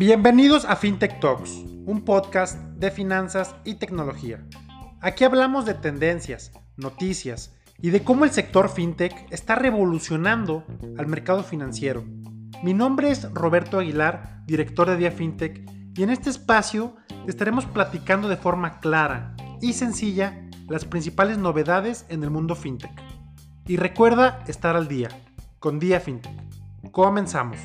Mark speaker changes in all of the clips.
Speaker 1: Bienvenidos a FinTech Talks, un podcast de finanzas y tecnología. Aquí hablamos de tendencias, noticias y de cómo el sector FinTech está revolucionando al mercado financiero. Mi nombre es Roberto Aguilar, director de Día FinTech, y en este espacio estaremos platicando de forma clara y sencilla las principales novedades en el mundo FinTech. Y recuerda estar al día con Día FinTech. Comenzamos.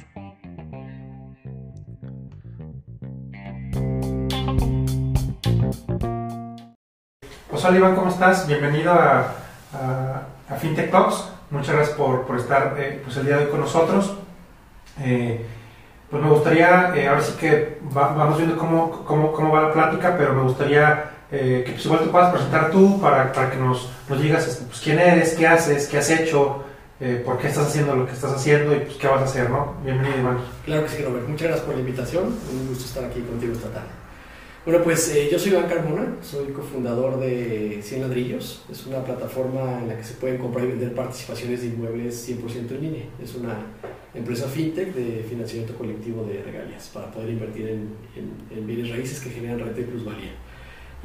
Speaker 1: Hola Iván, ¿cómo estás? Bienvenido a, FinTech Talks. Muchas gracias por, estar eh, pues el día de hoy con nosotros. Eh, pues me gustaría, eh, ahora sí que vamos viendo cómo, cómo, cómo, va la plática, pero me gustaría que pues igual te puedas presentar tú para, para que nos, nos digas este, pues, quién eres, qué haces, qué has hecho, por qué estás haciendo lo que estás haciendo y pues qué vas a hacer, ¿no? Bienvenido Iván.
Speaker 2: Claro que sí, Robert. Muchas gracias por la invitación. Un gusto estar aquí contigo esta tarde. Bueno, pues eh, yo soy Iván Carmona, soy cofundador de 100 Ladrillos. Es una plataforma en la que se pueden comprar y vender participaciones de inmuebles 100% en línea. Es una empresa fintech de financiamiento colectivo de regalías para poder invertir en, bienes raíces que generan renta y plusvalía.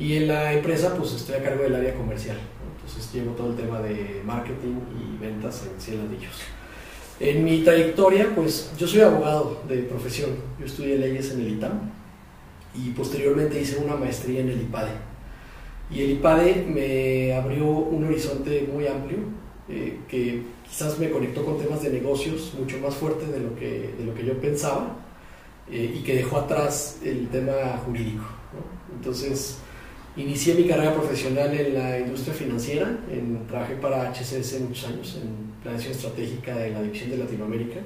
Speaker 2: Y en la empresa, pues estoy a cargo del área comercial. Entonces llevo todo el tema de marketing y ventas en 100 Ladrillos. En mi trayectoria, pues yo soy abogado de profesión. Yo estudié leyes en el ITAM y posteriormente hice una maestría en el IPADE. Y el IPADE me abrió un horizonte muy amplio eh, que quizás me conectó con temas de negocios mucho más fuertes de lo que, de lo que yo pensaba eh, y que dejó atrás el tema jurídico. Entonces, inicié mi carrera profesional en la industria financiera, en, trabajé para HCS muchos años en planeación estratégica de la división de Latinoamérica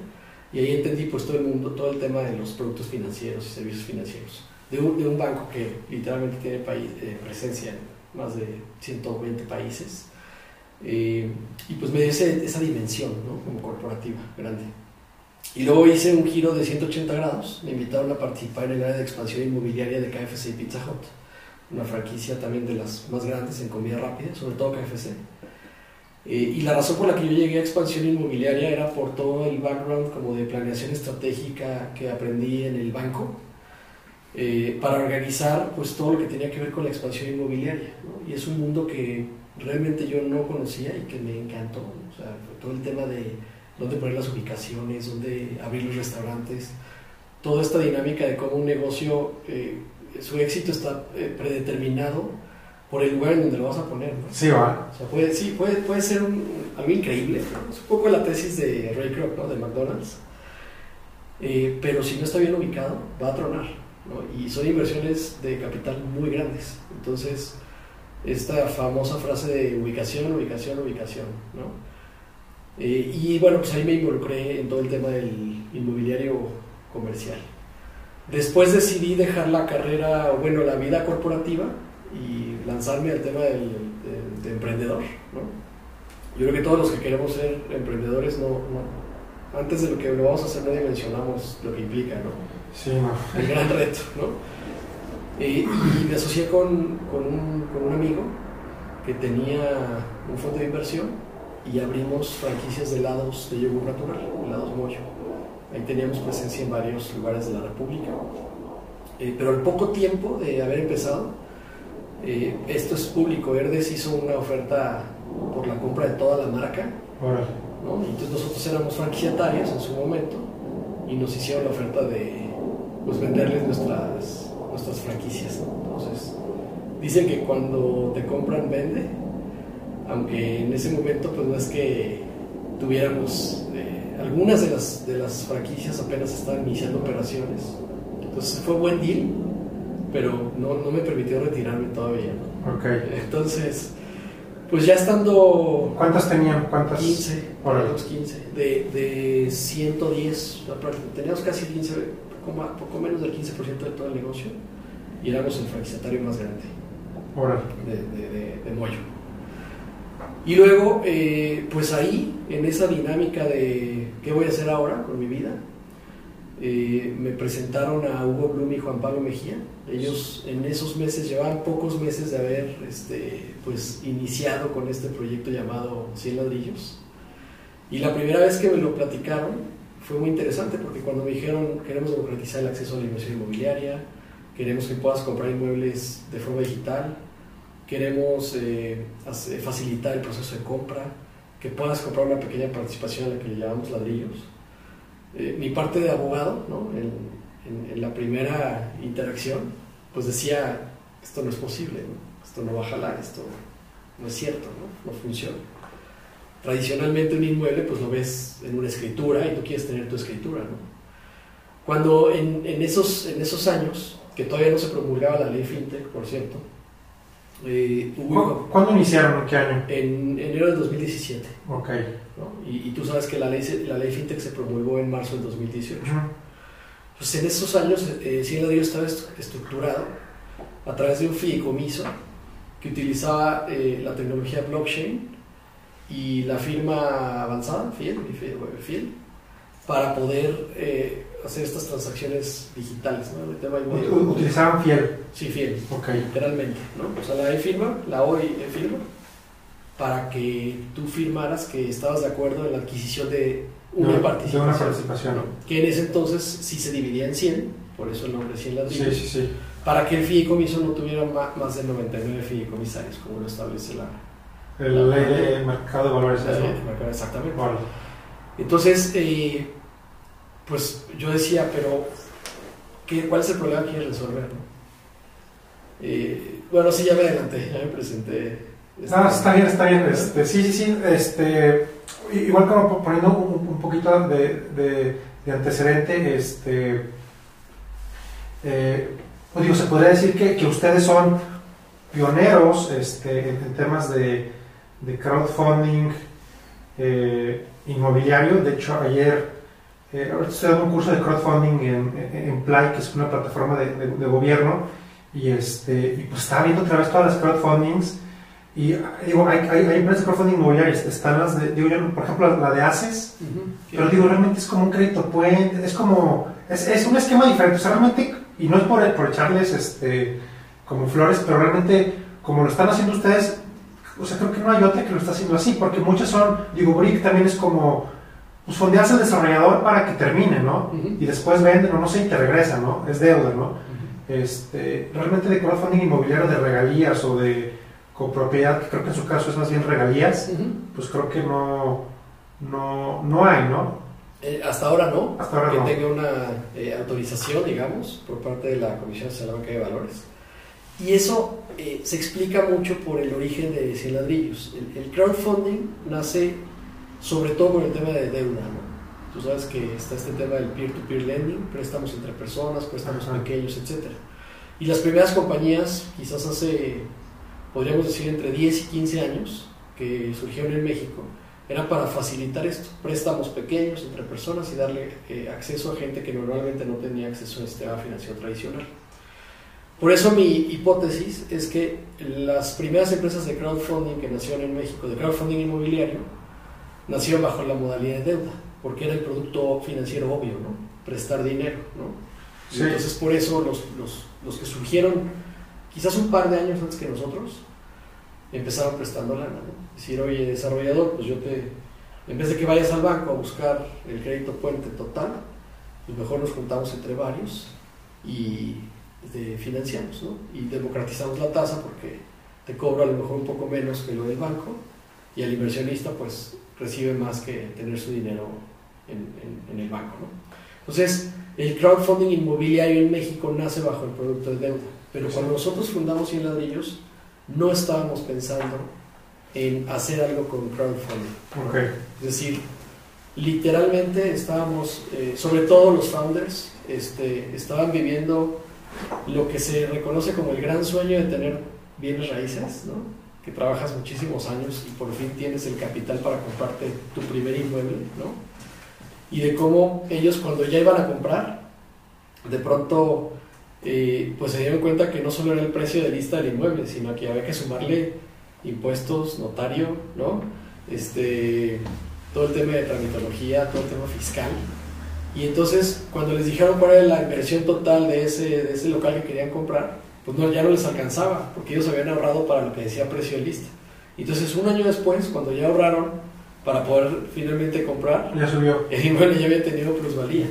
Speaker 2: y ahí entendí pues todo el mundo, todo el tema de los productos financieros y servicios financieros de un, banco que literalmente tiene país, eh, presencia en más de 120 países. Eh, y pues me dio esa dimensión, ¿no? Como corporativa, grande. Y luego hice un giro de 180 grados, me invitaron a participar en el área de expansión inmobiliaria de KFC y Pizza Hut, una franquicia también de las más grandes en comida rápida, sobre todo KFC. Eh, y la razón por la que yo llegué a expansión inmobiliaria era por todo el background como de planeación estratégica que aprendí en el banco, eh, para organizar pues todo lo que tenía que ver con la expansión inmobiliaria. Y es un mundo que realmente yo no conocía y que me encantó. O sea, todo el tema de dónde poner las ubicaciones, dónde abrir los restaurantes, toda esta dinámica de cómo un negocio, eh, su éxito está eh, predeterminado por el lugar en donde lo vas a poner.
Speaker 1: Sí, va.
Speaker 2: O sea, puede, sí, puede, puede ser algo increíble. Es un poco la tesis de Ray Kroc, ¿no? de McDonald's. pero si no está bien ubicado, va a tronar y son inversiones de capital muy grandes. Entonces, esta famosa frase de ubicación, ubicación, ubicación. ¿no? Eh, y bueno, pues ahí me involucré en todo el tema del inmobiliario comercial. Después decidí dejar la carrera, bueno, la vida corporativa y lanzarme al tema del, de, emprendedor. ¿no? Yo creo que todos los que queremos ser emprendedores, no, no, antes de lo que lo vamos a hacer, no dimensionamos lo que implica. ¿no?
Speaker 1: Sí, no.
Speaker 2: El gran reto, ¿no? y me asocié con, un, con, un, amigo que tenía un fondo de inversión y abrimos franquicias de helados de yogur natural, helados Moyo. Ahí teníamos presencia en varios lugares de la República. Eh, pero al poco tiempo de haber empezado, eh, esto es público, Herdes hizo una oferta por la compra de toda la marca. ¿no? Entonces nosotros éramos franquiciatarios en su momento y nos hicieron la oferta de pues venderles nuestras, nuestras franquicias. Entonces, dicen que cuando te compran, vende, aunque en ese momento pues no es que tuviéramos, algunas de las, de las franquicias apenas estaban iniciando operaciones. Entonces fue buen deal, pero no, no me permitió retirarme todavía. Entonces, pues ya estando...
Speaker 1: ¿Cuántas tenían? ¿Cuántas?
Speaker 2: 15, los 15. De, de 110, teníamos casi 15 poco, menos del 15% de todo el negocio y éramos el franquiciatario más grande de, de, Moyo. Y luego, eh, pues ahí, en esa dinámica de qué voy a hacer ahora con mi vida, eh, me presentaron a Hugo Blum y Juan Pablo Mejía. Ellos en esos meses llevaban pocos meses de haber este, pues, iniciado con este proyecto llamado 100 ladrillos. Y la primera vez que me lo platicaron fue muy interesante porque cuando me dijeron queremos democratizar el acceso a la inversión inmobiliaria, queremos que puedas comprar inmuebles de forma digital, queremos eh, facilitar el proceso de compra, que puedas comprar una pequeña participación a la que le llamamos ladrillos. Eh, mi parte de abogado, ¿no? en, la primera interacción, pues decía, esto no es posible, esto no va a jalar, esto no es cierto, no, no funciona. Tradicionalmente un inmueble pues lo ves en una escritura y tú quieres tener tu escritura. ¿no? Cuando en, en, esos, en esos años, que todavía no se promulgaba la ley FinTech, por cierto,
Speaker 1: eh, ¿Cuándo iniciaron? ¿En qué año?
Speaker 2: En enero del 2017.
Speaker 1: Ok.
Speaker 2: Y, tú sabes que la ley, la ley FinTech se promulgó en marzo del 2018. Pues en esos años, eh, Cielo estaba estructurado a través de un fideicomiso que utilizaba eh, la tecnología blockchain y la firma avanzada, Fiel, Fiel para poder eh, hacer estas transacciones digitales.
Speaker 1: ¿no? ¿Utilizaban Fiel?
Speaker 2: Sí, Fiel, okay. literalmente. ¿no? O sea, la e-firma, la hoy e-firma, para que tú firmaras que estabas de acuerdo en la adquisición de una participación.
Speaker 1: De una participación.
Speaker 2: Que en ese entonces sí se dividía en 100, por eso el nombre 100 ladrillos.
Speaker 1: Sí, sí, sí.
Speaker 2: Para que el fideicomiso no tuviera más de 99 fideicomisarios, como lo establece la,
Speaker 1: el ley de mercado de valores.
Speaker 2: exactamente. Entonces, eh, pues yo decía, pero ¿qué, ¿cuál es el problema que quieres resolver? Eh, bueno, sí, ya me adelanté, ya me presenté.
Speaker 1: Este, está bien, está bien. Este, sí, sí, sí. Este, igual como poniendo un, poquito de, de, antecedente, este, eh, pues digo, se podría decir que, que ustedes son pioneros este, en, temas de, de crowdfunding eh, inmobiliario. De hecho, ayer eh, estoy dando un curso de crowdfunding en, en, Play, que es una plataforma de, de, gobierno, y, este, y pues estaba viendo otra vez todas las crowdfundings. Y digo, hay, hay, hay empresas de crowdfunding inmobiliarias, están las de, digo yo, por ejemplo, la de ACES, pero digo, realmente es como un crédito puente, es como, es, es un esquema diferente, o sea, realmente, y no es por, por echarles este, como flores, pero realmente, como lo están haciendo ustedes, o sea, creo que no hay otra que lo está haciendo así, porque muchas son, digo, Brick también es como, pues fondeas al desarrollador para que termine, ¿no? Y después venden o no sé y te regresa, ¿no? Es deuda, ¿no? este, realmente de crowdfunding inmobiliario de regalías o de copropiedad, que creo que en su caso es más bien regalías, pues creo que no, no, no hay, ¿no?
Speaker 2: Eh, hasta ahora no,
Speaker 1: hasta ahora
Speaker 2: que tenga una eh, autorización, digamos, por parte de la Comisión Nacional de Valores. Y eso eh, se explica mucho por el origen de 100 ladrillos. El, crowdfunding nace sobre todo con el tema de deuda. Tú sabes que está este tema del peer-to-peer lending, préstamos entre personas, préstamos pequeños, etc. Y las primeras compañías, quizás hace, podríamos decir, entre 10 y 15 años, que surgieron en México, eran para facilitar esto, préstamos pequeños entre personas y darle eh, acceso a gente que normalmente no tenía acceso al sistema financiero tradicional. Por eso mi hipótesis es que las primeras empresas de crowdfunding que nacieron en México, de crowdfunding inmobiliario, nacieron bajo la modalidad de deuda, porque era el producto financiero obvio, ¿no? Prestar dinero, ¿no? Entonces por eso los, los, los, que surgieron quizás un par de años antes que nosotros, empezaron prestando lana, ¿no? Decir, oye, desarrollador, pues yo te, en vez de que vayas al banco a buscar el crédito puente total, pues mejor nos juntamos entre varios y financiamos ¿no? y democratizamos la tasa porque te cobro a lo mejor un poco menos que lo del banco y el inversionista pues recibe más que tener su dinero en, en, el banco. ¿no? Entonces, el crowdfunding inmobiliario en México nace bajo el producto de deuda, pero cuando nosotros fundamos 100 ladrillos no estábamos pensando en hacer algo con crowdfunding. Es decir, literalmente estábamos, eh, sobre todo los founders, este, estaban viviendo lo que se reconoce como el gran sueño de tener bienes raíces, ¿no? Que trabajas muchísimos años y por fin tienes el capital para comprarte tu primer inmueble, ¿no? y de cómo ellos cuando ya iban a comprar, de pronto eh, pues se dieron cuenta que no solo era el precio de lista del inmueble, sino que había que sumarle impuestos, notario, ¿no? este, todo el tema de tramitología, todo el tema fiscal, Y entonces, cuando les dijeron cuál era la inversión total de ese, de ese local que querían comprar, pues no, ya no les alcanzaba, porque ellos habían ahorrado para lo que decía precio lista. Entonces, un año después, cuando ya ahorraron para poder finalmente comprar,
Speaker 1: ya subió.
Speaker 2: el inmueble ya había tenido plusvalía.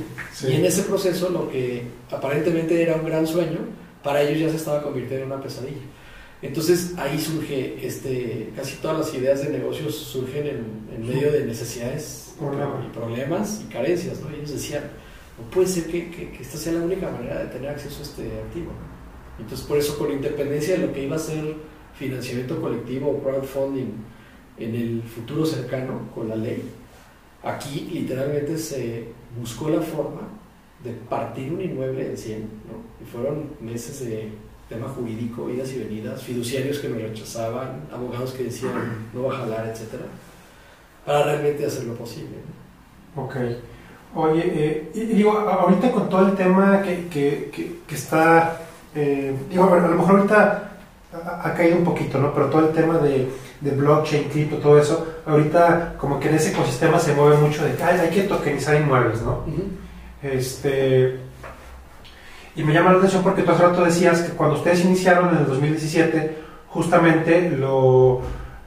Speaker 2: Y en ese proceso, lo que aparentemente era un gran sueño, para ellos ya se estaba convirtiendo en una pesadilla. Entonces ahí surge, este, casi todas las ideas de negocios surgen en, medio de necesidades y problemas y carencias. ¿no? Ellos decían, no puede ser que, que, esta sea la única manera de tener acceso a este activo. Entonces por eso, con independencia de lo que iba a ser financiamiento colectivo o crowdfunding en el futuro cercano con la ley, aquí literalmente se buscó la forma de partir un inmueble en 100, ¿no? y fueron meses de tema jurídico, idas y venidas, fiduciarios que nos rechazaban, abogados que decían no va a jalar, etc. Para realmente hacer lo posible.
Speaker 1: Ok. Oye, eh, digo, ahorita con todo el tema que, que, que, está, eh, digo, a lo mejor ahorita ha, caído un poquito, ¿no? Pero todo el tema de, de blockchain, cripto, todo eso, ahorita como que en ese ecosistema se mueve mucho de que hay que tokenizar inmuebles, ¿no? Este y me llama la atención porque tú hace rato decías que cuando ustedes iniciaron en el 2017, justamente lo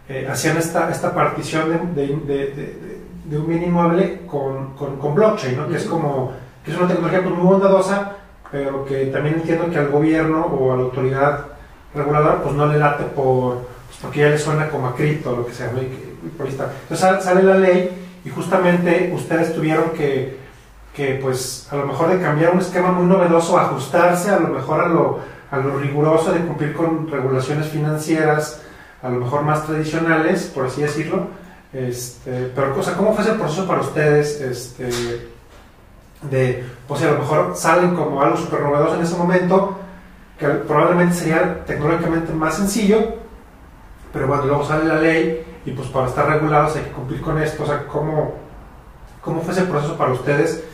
Speaker 1: eh, hacían esta, esta partición de, de, de, un bien inmueble con, con, blockchain, ¿no? que es como que es una tecnología pues, muy bondadosa, pero que también entiendo que al gobierno o a la autoridad reguladora pues no le late por, pues, porque ya le suena como a cripto o lo que sea. ¿no? Entonces sale la ley y justamente ustedes tuvieron que que pues a lo mejor de cambiar un esquema muy novedoso, ajustarse a lo mejor a lo, a lo riguroso de cumplir con regulaciones financieras, a lo mejor más tradicionales, por así decirlo. Este, pero, o sea, ¿cómo fue ese proceso para ustedes? Este, de, pues a lo mejor salen como algo súper novedoso en ese momento, que probablemente sería tecnológicamente más sencillo, pero bueno, luego sale la ley y pues para estar regulados hay que cumplir con esto. O sea, ¿cómo, cómo fue ese proceso para ustedes?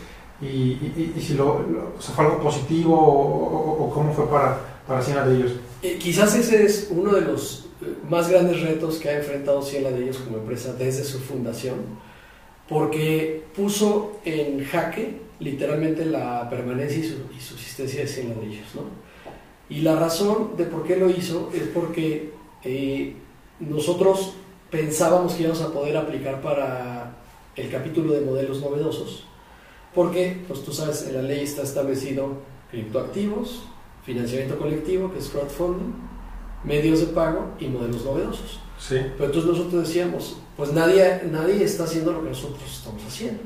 Speaker 1: y, si lo, fue algo positivo o, cómo fue para, para Ciena de ellos.
Speaker 2: Eh, quizás ese es uno de los eh, más grandes retos que ha enfrentado Ciena de ellos como empresa desde su fundación, porque puso en jaque literalmente la permanencia y, su, subsistencia de Ciena de ellos. ¿no? Y la razón de por qué lo hizo es porque eh, nosotros pensábamos que íbamos a poder aplicar para el capítulo de modelos novedosos porque, pues tú sabes, en la ley está establecido criptoactivos, financiamiento colectivo, que es crowdfunding, medios de pago y modelos novedosos.
Speaker 1: Sí.
Speaker 2: Pero entonces nosotros decíamos, pues nadie, nadie está haciendo lo que nosotros estamos haciendo.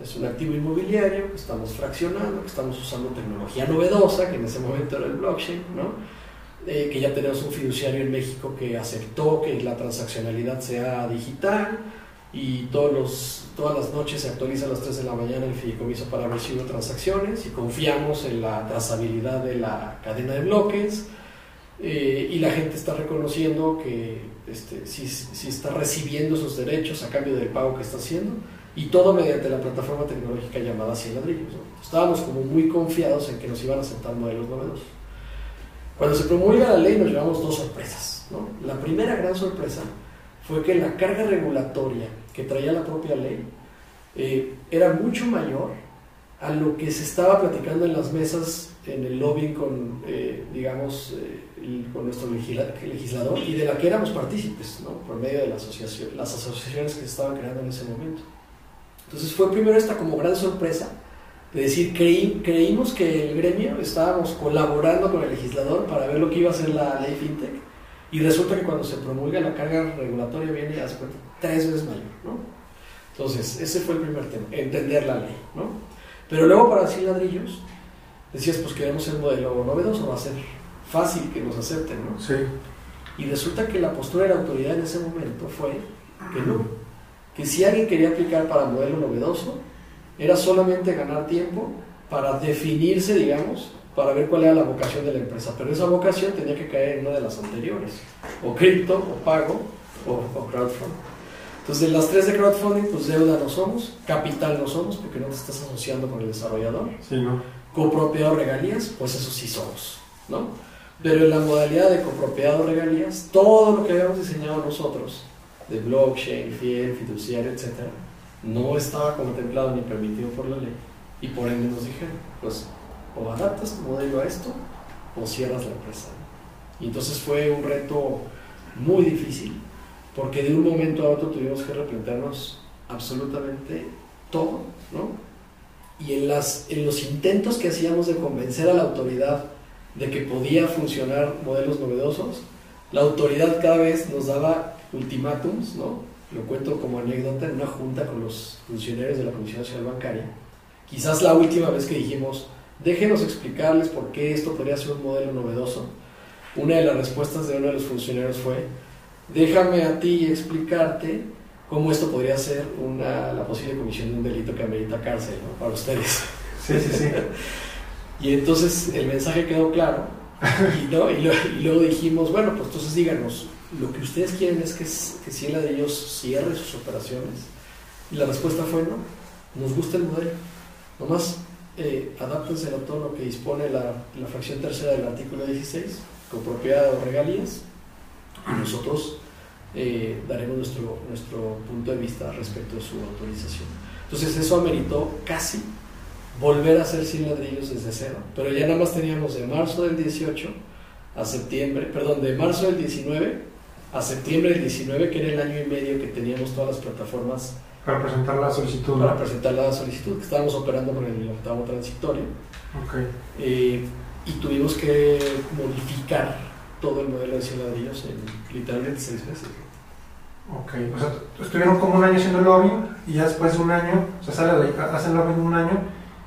Speaker 2: Es un activo inmobiliario que estamos fraccionando, que estamos usando tecnología novedosa, que en ese momento era el blockchain, ¿no? Eh, que ya tenemos un fiduciario en México que aceptó que la transaccionalidad sea digital, y todos los, todas las noches se actualiza a las 3 de la mañana el fideicomiso para ver si hubo transacciones y confiamos en la trazabilidad de la cadena de bloques eh, y la gente está reconociendo que este, si, si, está recibiendo sus derechos a cambio del pago que está haciendo y todo mediante la plataforma tecnológica llamada Cien Ladrillos. Estábamos como muy confiados en que nos iban a aceptar modelos novedosos. Cuando se promulga la ley nos llevamos dos sorpresas. La primera gran sorpresa fue que la carga regulatoria que traía la propia ley eh, era mucho mayor a lo que se estaba platicando en las mesas en el lobbying con, eh, digamos, eh, con nuestro legislador y de la que éramos partícipes, por medio de la asociación, las asociaciones que se estaban creando en ese momento. Entonces fue primero esta como gran sorpresa de decir, creí, creímos que el gremio estábamos colaborando con el legislador para ver lo que iba a ser la ley FinTech y resulta que cuando se promulga la carga regulatoria viene a tres veces mayor, ¿no? Entonces, ese fue el primer tema, entender la ley, ¿no? Pero luego para decir ladrillos, decías, pues queremos el modelo novedoso, va a ser fácil que nos acepten, ¿no?
Speaker 1: Sí.
Speaker 2: Y resulta que la postura de la autoridad en ese momento fue que no, que si alguien quería aplicar para modelo novedoso, era solamente ganar tiempo para definirse, digamos, para ver cuál era la vocación de la empresa. Pero esa vocación tenía que caer en una de las anteriores, o cripto, o pago, o, crowdfunding. Entonces, de las tres de crowdfunding, pues deuda no somos, capital no somos, porque no te estás asociando con el desarrollador.
Speaker 1: Sí, ¿no?
Speaker 2: Copropiedad regalías, pues eso sí somos, ¿no? Pero en la modalidad de copropiedad regalías, todo lo que habíamos diseñado nosotros, de blockchain, fiel, fiduciario, etc., no estaba contemplado ni permitido por la ley. Y por ende nos dijeron, pues o adaptas tu modelo a esto o cierras la empresa. Y entonces fue un reto muy difícil, porque de un momento a otro tuvimos que replantearnos absolutamente todo, ¿no? Y en, las, en los intentos que hacíamos de convencer a la autoridad de que podía funcionar modelos novedosos, la autoridad cada vez nos daba ultimátums, ¿no? Lo cuento como anécdota en una junta con los funcionarios de la Comisión Nacional Bancaria. Quizás la última vez que dijimos, déjenos explicarles por qué esto podría ser un modelo novedoso. Una de las respuestas de uno de los funcionarios fue, déjame a ti explicarte cómo esto podría ser una, la posible comisión de un delito que amerita cárcel ¿no? para ustedes.
Speaker 1: Sí, sí, sí.
Speaker 2: y entonces el mensaje quedó claro y, ¿no? y, luego dijimos, bueno, pues entonces díganos, lo que ustedes quieren es que, que Ciela de ellos cierre sus operaciones. Y la respuesta fue no, nos gusta el modelo. Nomás eh, adáptense a todo lo que dispone la, la fracción tercera del artículo 16, con propiedad o regalías, y nosotros eh, daremos nuestro, nuestro punto de vista respecto a su autorización. Entonces eso ameritó casi volver a hacer sin ladrillos desde cero, pero ya nada más teníamos de marzo del 18 a septiembre, perdón, de marzo del 19 a septiembre del 19, que era el año y medio que teníamos todas las plataformas
Speaker 1: para presentar la solicitud.
Speaker 2: Para presentar la solicitud, que estábamos operando con el octavo transitorio.
Speaker 1: Okay.
Speaker 2: Eh, y tuvimos que modificar todo el modelo de 100 ladrillos en literalmente seis meses.
Speaker 1: Ok, o sea, estuvieron como un año haciendo lobbying y ya después de un año, o sea, sale, hacen lobbying un año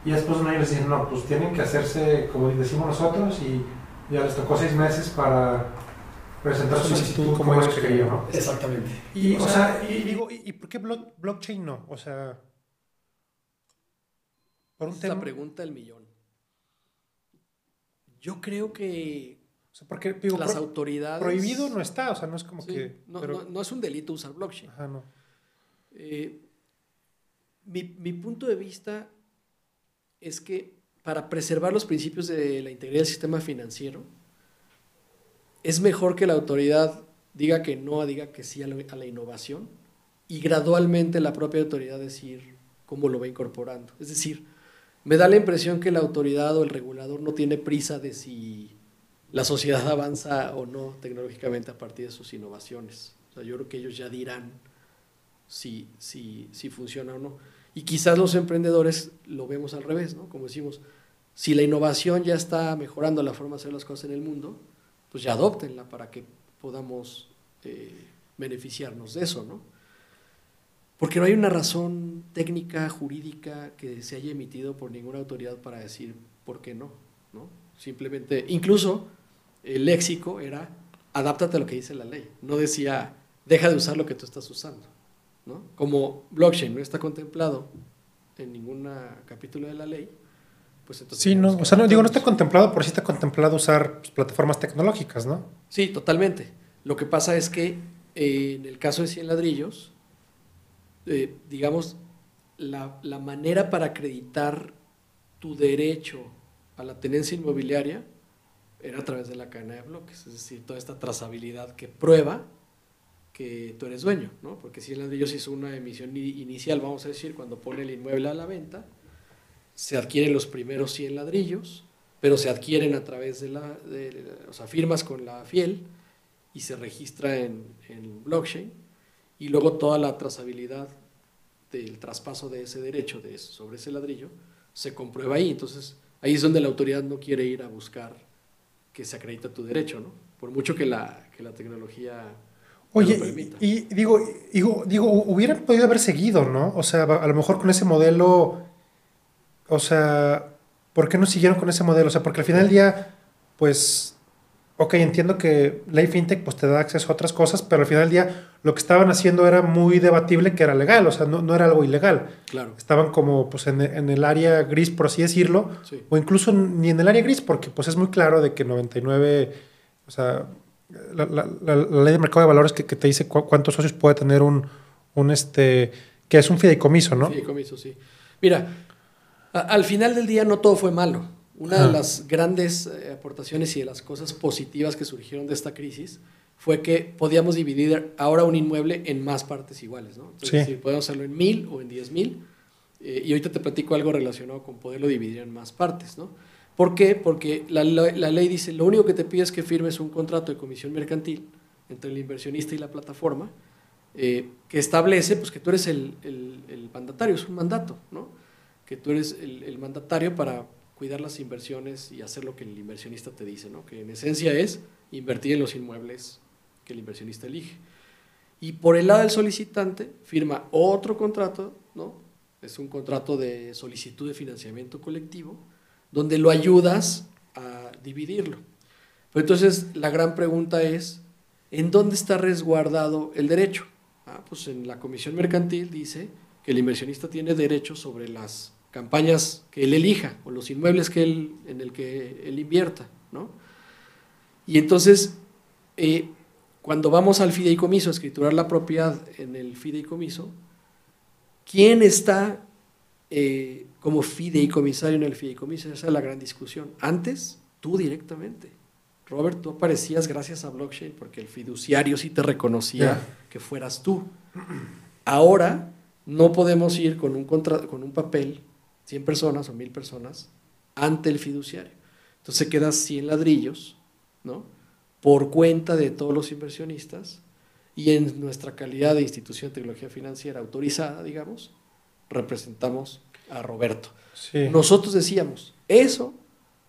Speaker 1: y después de un año les dicen, no, pues tienen que hacerse como decimos nosotros y ya les tocó seis meses para presentar su solicitud como ellos querían, ¿no?
Speaker 2: Exactamente.
Speaker 1: Y, o, sea, y, digo, ¿y, por qué blockchain no? O sea,
Speaker 2: por un tema... pregunta del millón. Yo creo que
Speaker 1: o sea, porque digo,
Speaker 2: las autoridades.
Speaker 1: Prohibido no está, o sea, no es como que.
Speaker 2: No, no, es un delito usar blockchain.
Speaker 1: Ajá, no.
Speaker 2: Eh, mi, mi, punto de vista es que para preservar los principios de la integridad del sistema financiero, es mejor que la autoridad diga que no, diga que sí a la, innovación y gradualmente la propia autoridad decir cómo lo va incorporando. Es decir, me da la impresión que la autoridad o el regulador no tiene prisa de si la sociedad avanza o no tecnológicamente a partir de sus innovaciones. O sea, yo creo que ellos ya dirán si, si, si funciona o no. Y quizás los emprendedores lo vemos al revés, ¿no? Como decimos, si la innovación ya está mejorando la forma de hacer las cosas en el mundo, pues ya adoptenla para que podamos eh, beneficiarnos de eso, ¿no? Porque no hay una razón técnica, jurídica que se haya emitido por ninguna autoridad para decir por qué no, ¿no? Simplemente, incluso el léxico era adáptate a lo que dice la ley, no decía deja de usar lo que tú estás usando, ¿no? Como blockchain no está contemplado en ningún capítulo de la ley, pues
Speaker 1: sí, no, o sea, no, digo, no está contemplado, pero sí está contemplado usar pues, plataformas tecnológicas, ¿no?
Speaker 2: Sí, totalmente. Lo que pasa es que eh, en el caso de 100 ladrillos, eh, digamos, la, la, manera para acreditar tu derecho a la tenencia inmobiliaria era a través de la cadena de bloques, es decir, toda esta trazabilidad que prueba que tú eres dueño, ¿no? Porque 100 ladrillos hizo una emisión inicial, vamos a decir, cuando pone el inmueble a la venta, se adquieren los primeros 100 ladrillos, pero se adquieren a través de la, o sea, firmas con la fiel y se registra en, blockchain y luego toda la trazabilidad del traspaso de ese derecho de, sobre ese ladrillo se comprueba ahí. Entonces, ahí es donde la autoridad no quiere ir a buscar que se acredite tu derecho, ¿no? Por mucho que la, que la tecnología
Speaker 1: Oye, y, digo, digo, digo, hubieran podido haber seguido, ¿no? O sea, a lo mejor con ese modelo o sea, ¿por qué no siguieron con ese modelo? O sea, porque al final del día, pues, ok, entiendo que ley fintech pues te da acceso a otras cosas, pero al final del día lo que estaban haciendo era muy debatible que era legal, o sea, no, era algo ilegal.
Speaker 2: Claro.
Speaker 1: Estaban como pues en, el área gris, por así decirlo, o incluso ni en el área gris, porque pues es muy claro de que 99, o sea, la, ley de mercado de valores que, te dice cuántos socios puede tener un, un, este, que es un fideicomiso, ¿no?
Speaker 2: Fideicomiso, sí. Mira, al final del día no todo fue malo. Una de las grandes eh, aportaciones y de las cosas positivas que surgieron de esta crisis fue que podíamos dividir ahora un inmueble en más partes iguales, ¿no? Entonces, podemos hacerlo en mil o en diez mil Eh, y ahorita te platico algo relacionado con poderlo dividir en más partes, ¿no? ¿Por qué? Porque la, ley dice, lo único que te pide es que firmes un contrato de comisión mercantil entre el inversionista y la plataforma, eh, que establece pues, que tú eres el, mandatario, es un mandato, ¿no? Que tú eres el, mandatario para cuidar las inversiones y hacer lo que el inversionista te dice, ¿no? que en esencia es invertir en los inmuebles que el inversionista elige. Y por el lado del solicitante firma otro contrato, ¿no? es un contrato de solicitud de financiamiento colectivo, donde lo ayudas a dividirlo. Pero entonces la gran pregunta es, ¿en dónde está resguardado el derecho? Ah, pues en la comisión mercantil dice que el inversionista tiene derecho sobre las campañas que él elija o los inmuebles que él, en el que él invierta, ¿no? Y entonces, eh, cuando vamos al fideicomiso a escriturar la propiedad en el fideicomiso, ¿quién está eh, como fideicomisario en el fideicomiso? Esa es la gran discusión. Antes, tú directamente. Robert, tú aparecías gracias a blockchain porque el fiduciario sí te reconocía que fueras tú. Ahora no podemos ir con un, con un papel, 100 personas o 1000 personas, ante el fiduciario. Entonces quedas 100 ladrillos, ¿no? Por cuenta de todos los inversionistas y en nuestra calidad de institución de tecnología financiera autorizada, digamos, representamos a Roberto. Nosotros decíamos, eso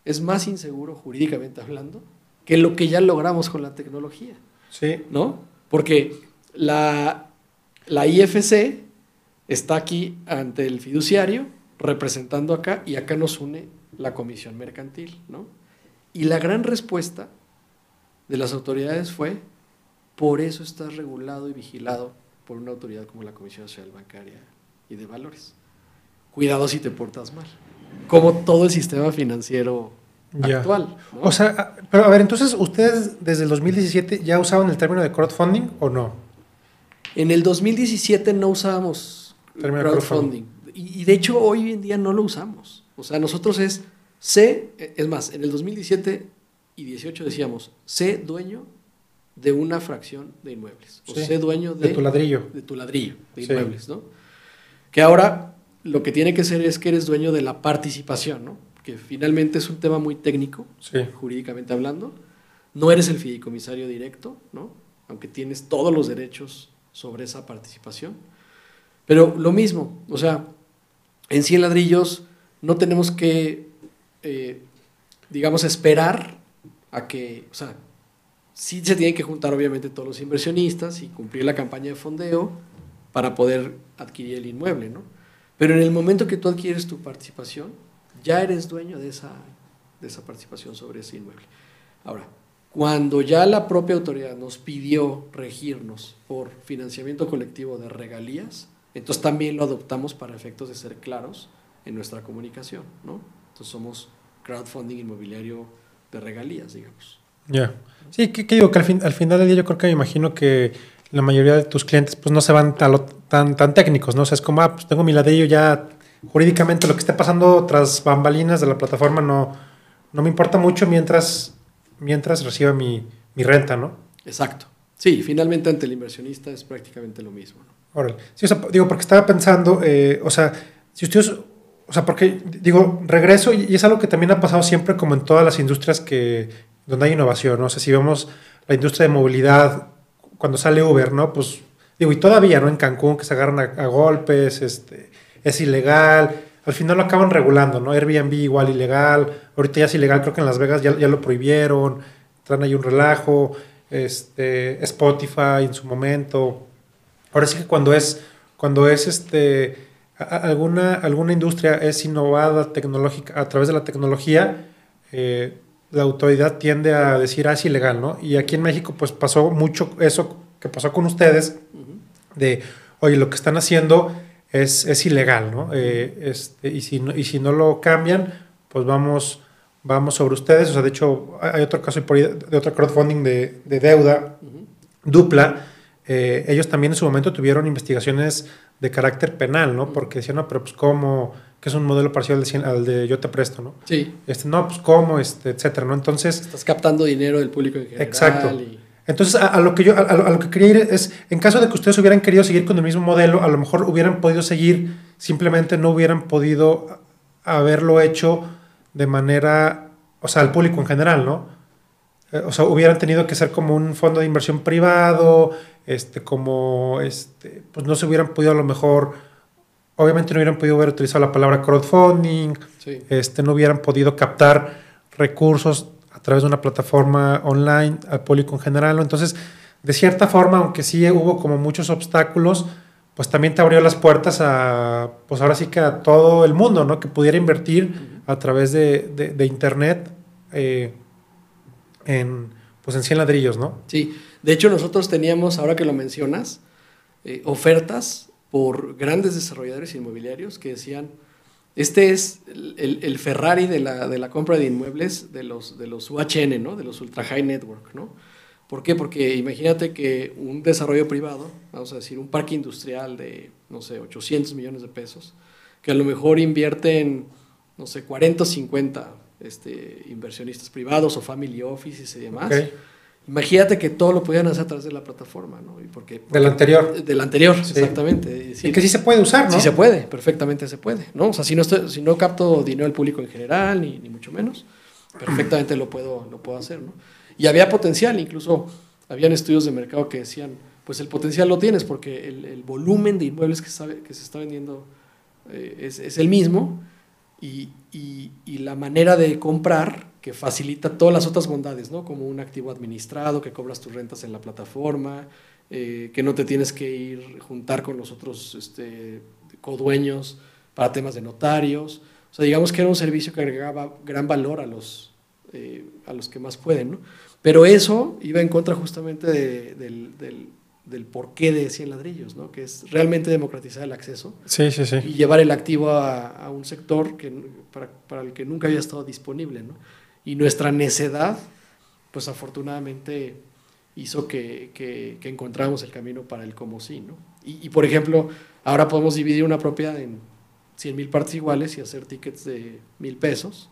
Speaker 2: es más inseguro jurídicamente hablando que lo que ya logramos con la tecnología.
Speaker 1: Sí.
Speaker 2: ¿No? Porque la, la IFC está aquí ante el fiduciario, representando acá, y acá nos une la comisión mercantil, ¿no? Y la gran respuesta de las autoridades fue, por eso estás regulado y vigilado por una autoridad como la Comisión Nacional Bancaria y de Valores. Cuidado si te portas mal. Como todo el sistema financiero actual.
Speaker 1: O sea, pero a ver, entonces, ¿ustedes desde el 2017 ya usaban el término de crowdfunding o no?
Speaker 2: En el 2017 no usábamos crowdfunding. Y, de hecho, hoy en día no lo usamos. O sea, nosotros es sé, es más, en el 2017 y 18 decíamos, sé dueño de una fracción de inmuebles. O sé dueño de,
Speaker 1: tu ladrillo.
Speaker 2: De tu ladrillo, de inmuebles, ¿no? Que ahora lo que tiene que ser es que eres dueño de la participación, ¿no? que finalmente es un tema muy técnico, jurídicamente hablando. No eres el fideicomisario directo, ¿no? aunque tienes todos los derechos sobre esa participación. Pero lo mismo, o sea, en 100 ladrillos no tenemos que, eh, digamos, esperar a que, o sea, sí se tienen que juntar obviamente todos los inversionistas y cumplir la campaña de fondeo para poder adquirir el inmueble, ¿no? Pero en el momento que tú adquieres tu participación, ya eres dueño de esa, de esa participación sobre ese inmueble. Ahora, cuando ya la propia autoridad nos pidió regirnos por financiamiento colectivo de regalías, entonces también lo adoptamos para efectos de ser claros en nuestra comunicación, ¿no? Entonces somos crowdfunding inmobiliario de regalías, digamos.
Speaker 1: Ya. Sí, ¿qué, digo? Que al, fin, al final del día yo creo que me imagino que la mayoría de tus clientes pues no se van tan, tan, tan técnicos, ¿no? O sea, es como, ah, pues tengo mi ladrillo ya jurídicamente lo que esté pasando tras bambalinas de la plataforma no, no me importa mucho mientras, mientras reciba mi, renta, ¿no?
Speaker 2: Exacto. Sí, finalmente ante el inversionista es prácticamente lo mismo.
Speaker 1: Sí, digo, porque estaba pensando, eh, o sea, si ustedes, o sea, porque, digo, regreso y es algo que también ha pasado siempre como en todas las industrias que, donde hay innovación, ¿no? O sea, si vemos la industria de movilidad, cuando sale Uber, ¿no? Pues, digo, y todavía, ¿no? En Cancún, que se agarran a golpes, este es ilegal. Al final lo acaban regulando, ¿no? Airbnb igual ilegal. Ahorita ya es ilegal, creo que en Las Vegas ya, ya lo prohibieron. Traen ahí un relajo. Este, Spotify en su momento. Ahora sí que cuando es, cuando es este, alguna, alguna industria es innovada tecnológica, a través de la tecnología, eh, la autoridad tiende a decir, ah, es ilegal, ¿no? Y aquí en México, pues pasó mucho eso que pasó con ustedes, de, oye, lo que están haciendo es, es ilegal, ¿no? Eh, este, y, si no, y si no lo cambian, pues vamos, vamos sobre ustedes. O sea, de hecho, hay otro caso de otro crowdfunding de, de deuda, dupla. Eh, ellos también en su momento tuvieron investigaciones de carácter penal, ¿no? Porque decían, no, pero pues cómo, que es un modelo parcial al de yo te presto, ¿no?
Speaker 2: Sí.
Speaker 1: Este, no, pues cómo, este, etcétera, ¿no? Entonces...
Speaker 2: Estás captando dinero del público en general.
Speaker 1: Exacto. Entonces, a, lo que yo, a, lo que quería ir es, en caso de que ustedes hubieran querido seguir con el mismo modelo, a lo mejor hubieran podido seguir simplemente no hubieran podido haberlo hecho de manera, o sea, al público en general, ¿no? Eh, o sea, hubieran tenido que ser como un fondo de inversión privado, este, como, este, pues no se hubieran podido a lo mejor, obviamente no hubieran podido haber utilizado la palabra crowdfunding, este, no hubieran podido captar recursos a través de una plataforma online al público en general, Entonces, de cierta forma, aunque sí hubo como muchos obstáculos, pues también te abrió las puertas a, pues ahora sí que a todo el mundo, ¿no? Que pudiera invertir a través de, Internet eh, en, pues en 100 ladrillos, ¿no?
Speaker 2: Sí, de hecho nosotros teníamos, ahora que lo mencionas, eh, ofertas por grandes desarrolladores inmobiliarios que decían, este es el, Ferrari de la, de la, compra de inmuebles de los, de los UHN, ¿no? De los Ultra High Network, ¿no? ¿Por qué? Porque imagínate que un desarrollo privado, vamos a decir, un parque industrial de, no sé, 800 millones de pesos, que a lo mejor invierte en, no sé, 40 o 50 este, inversionistas privados o family offices y demás. Imagínate que todo lo pudieran hacer a través de la plataforma, ¿no? Y porque,
Speaker 1: del anterior.
Speaker 2: Del anterior, exactamente.
Speaker 1: y que sí se puede usar, ¿no?
Speaker 2: Sí se puede, perfectamente se puede, ¿no? O sea, si no, estoy, si no capto dinero del público en general, ni, ni mucho menos, perfectamente lo puedo, lo puedo hacer, ¿no? Y había potencial, incluso habían estudios de mercado que decían, pues el potencial lo tienes porque el, volumen de inmuebles que, sabe, que se está vendiendo eh, es, el mismo y, la manera de comprar que facilita todas las otras bondades, ¿no? Como un activo administrado, que cobras tus rentas en la plataforma, eh, que no te tienes que ir juntar con los otros este, codueños para temas de notarios. O sea, digamos que era un servicio que agregaba gran valor a los, eh, a los que más pueden, ¿no? Pero eso iba en contra justamente del, del, porqué de 100 ladrillos, ¿no? que es realmente democratizar el acceso y llevar el activo a, un sector que, para, el que nunca había estado disponible. ¿no? Y nuestra necedad, pues afortunadamente hizo que, que, encontramos el camino para el como sí. ¿no? Y, por ejemplo, ahora podemos dividir una propiedad en 100 mil partes iguales y hacer tickets de mil pesos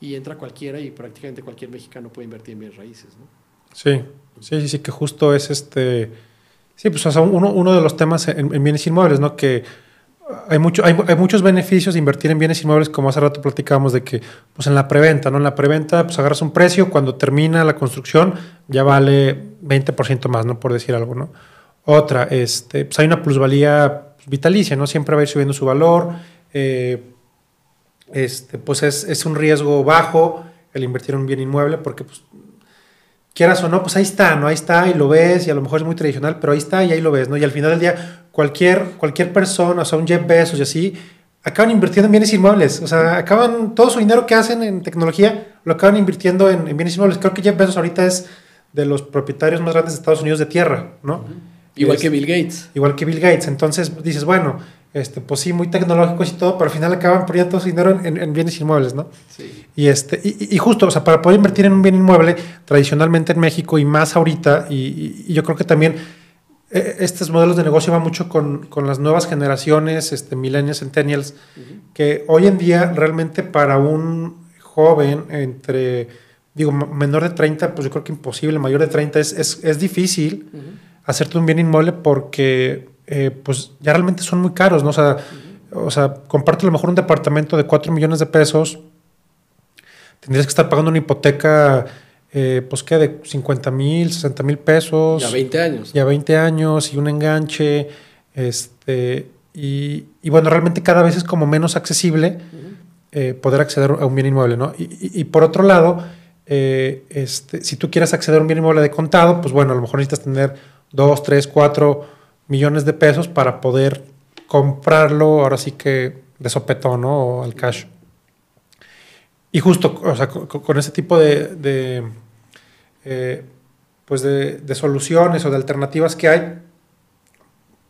Speaker 2: y entra cualquiera y prácticamente cualquier mexicano puede invertir en bienes raíces, ¿no?
Speaker 1: Sí, sí, sí, que justo es este, sí, pues uno, uno de los temas en, bienes inmuebles, ¿no? Que hay, hay, muchos beneficios de invertir en bienes inmuebles, como hace rato platicábamos de que, pues en la preventa, ¿no? En la preventa, pues agarras un precio, cuando termina la construcción ya vale 20% más, ¿no? Por decir algo, ¿no? Otra, este, pues hay una plusvalía vitalicia, ¿no? Siempre va a ir subiendo su valor, eh, este, pues es, un riesgo bajo el invertir en un bien inmueble porque pues, quieras o no, pues ahí está, ¿no? Ahí está y lo ves y a lo mejor es muy tradicional, pero ahí está y ahí lo ves, ¿no? Y al final del día, cualquier, cualquier persona, o sea, un Jeff Bezos y así, acaban invirtiendo en bienes inmuebles, o sea, acaban, todo su dinero que hacen en tecnología lo acaban invirtiendo en, bienes inmuebles. Creo que Jeff Bezos ahorita es de los propietarios más grandes de Estados Unidos de tierra, ¿no?
Speaker 2: Igual que Bill Gates.
Speaker 1: Igual que Bill Gates. Entonces dices, bueno, este, pues sí, muy tecnológicos y todo, pero al final acaban poniendo todo su dinero en, bienes inmuebles, ¿no? Sí. Y, este, y, justo, o sea, para poder invertir en un bien inmueble, tradicionalmente en México y más ahorita, y, yo creo que también estos modelos de negocio van mucho con, con las nuevas generaciones, este, millennials, centennials, que hoy en día realmente para un joven entre, digo, menor de 30, pues yo creo que imposible, mayor de 30 es, es, es difícil hacerte un bien inmueble porque eh, pues ya realmente son muy caros, ¿no? O sea, o sea, comparte a lo mejor un departamento de 4 millones de pesos, tendrías que estar pagando una hipoteca, eh, pues que de 50 mil, 60 mil pesos.
Speaker 2: Ya 20 años.
Speaker 1: Ya 20 años y un enganche, este, y, bueno, realmente cada vez es como menos accesible eh, poder acceder a un bien inmueble, ¿no? Y, por otro lado, este, si tú quieres acceder a un bien inmueble de contado, pues bueno, a lo mejor necesitas tener 2, 3, 4 millones de pesos para poder comprarlo ahora sí que de sopetón ¿no? o al cash. Y justo o sea, con, ese tipo de, eh, pues de, soluciones o de alternativas que hay,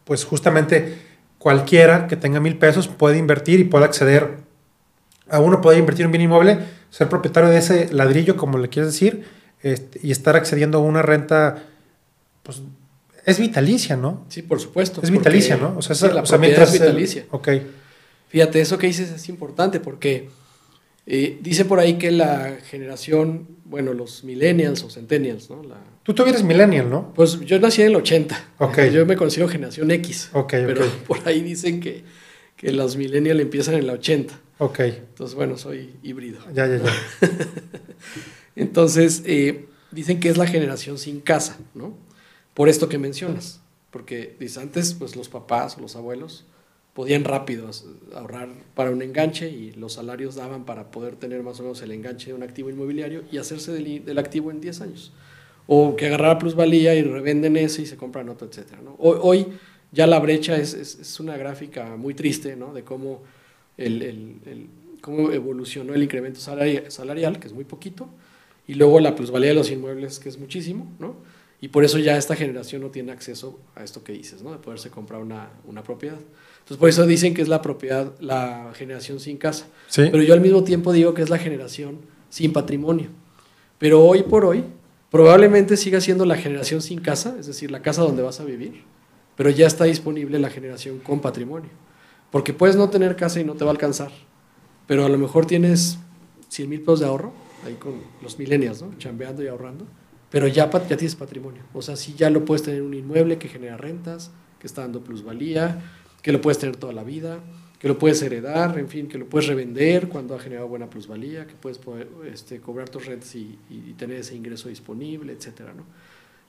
Speaker 1: pues justamente cualquiera que tenga mil pesos puede invertir y puede acceder a uno, puede invertir en un bien inmueble, ser propietario de ese ladrillo, como le quieres decir, este, y estar accediendo a una renta pues, es vitalicia, ¿no?
Speaker 2: Sí, por supuesto.
Speaker 1: Es vitalicia, ¿no?
Speaker 2: O sea, la es vitalicia.
Speaker 1: ok.
Speaker 2: Fíjate, eso que dices es importante porque eh, dice por ahí que la generación, bueno, los millennials o centennials, ¿no?
Speaker 1: Tú todavía eres millennial, ¿no?
Speaker 2: Pues yo nací en el 80.
Speaker 1: Ok.
Speaker 2: Yo me considero generación X.
Speaker 1: Ok,
Speaker 2: Pero por ahí dicen que, que los millennials empiezan en la 80.
Speaker 1: Ok.
Speaker 2: Entonces, bueno, soy híbrido.
Speaker 1: Ya, ya, ya.
Speaker 2: Entonces, eh, dicen que es la generación sin casa, ¿no? Por esto que mencionas. Porque, dice, antes, pues los papás o los abuelos podían rápido ahorrar para un enganche y los salarios daban para poder tener más o menos el enganche de un activo inmobiliario y hacerse del, activo en 10 años. O que agarrara plusvalía y revenden eso y se compran otro, etc. Hoy, ya la brecha es, es, una gráfica muy triste ¿no? de cómo, el, el, cómo evolucionó el incremento salarial, que es muy poquito, y luego la plusvalía de los inmuebles, que es muchísimo, ¿no? Y por eso ya esta generación no tiene acceso a esto que dices, ¿no? De poderse comprar una, una propiedad. Entonces, por eso dicen que es la propiedad, la generación sin casa. Pero yo al mismo tiempo digo que es la generación sin patrimonio. Pero hoy por hoy, probablemente siga siendo la generación sin casa, es decir, la casa donde vas a vivir, pero ya está disponible la generación con patrimonio. Porque puedes no tener casa y no te va a alcanzar, pero a lo mejor tienes 100 mil pesos de ahorro, ahí con los millennials, ¿no? Chambeando y ahorrando, pero ya, ya tienes patrimonio. O sea, si ya lo puedes tener un inmueble que genera rentas, que está dando plusvalía, que lo puedes tener toda la vida, que lo puedes heredar, en fin, que lo puedes revender cuando ha generado buena plusvalía, que puedes poder, este, cobrar tus rentas y, tener ese ingreso disponible, etcétera, ¿no?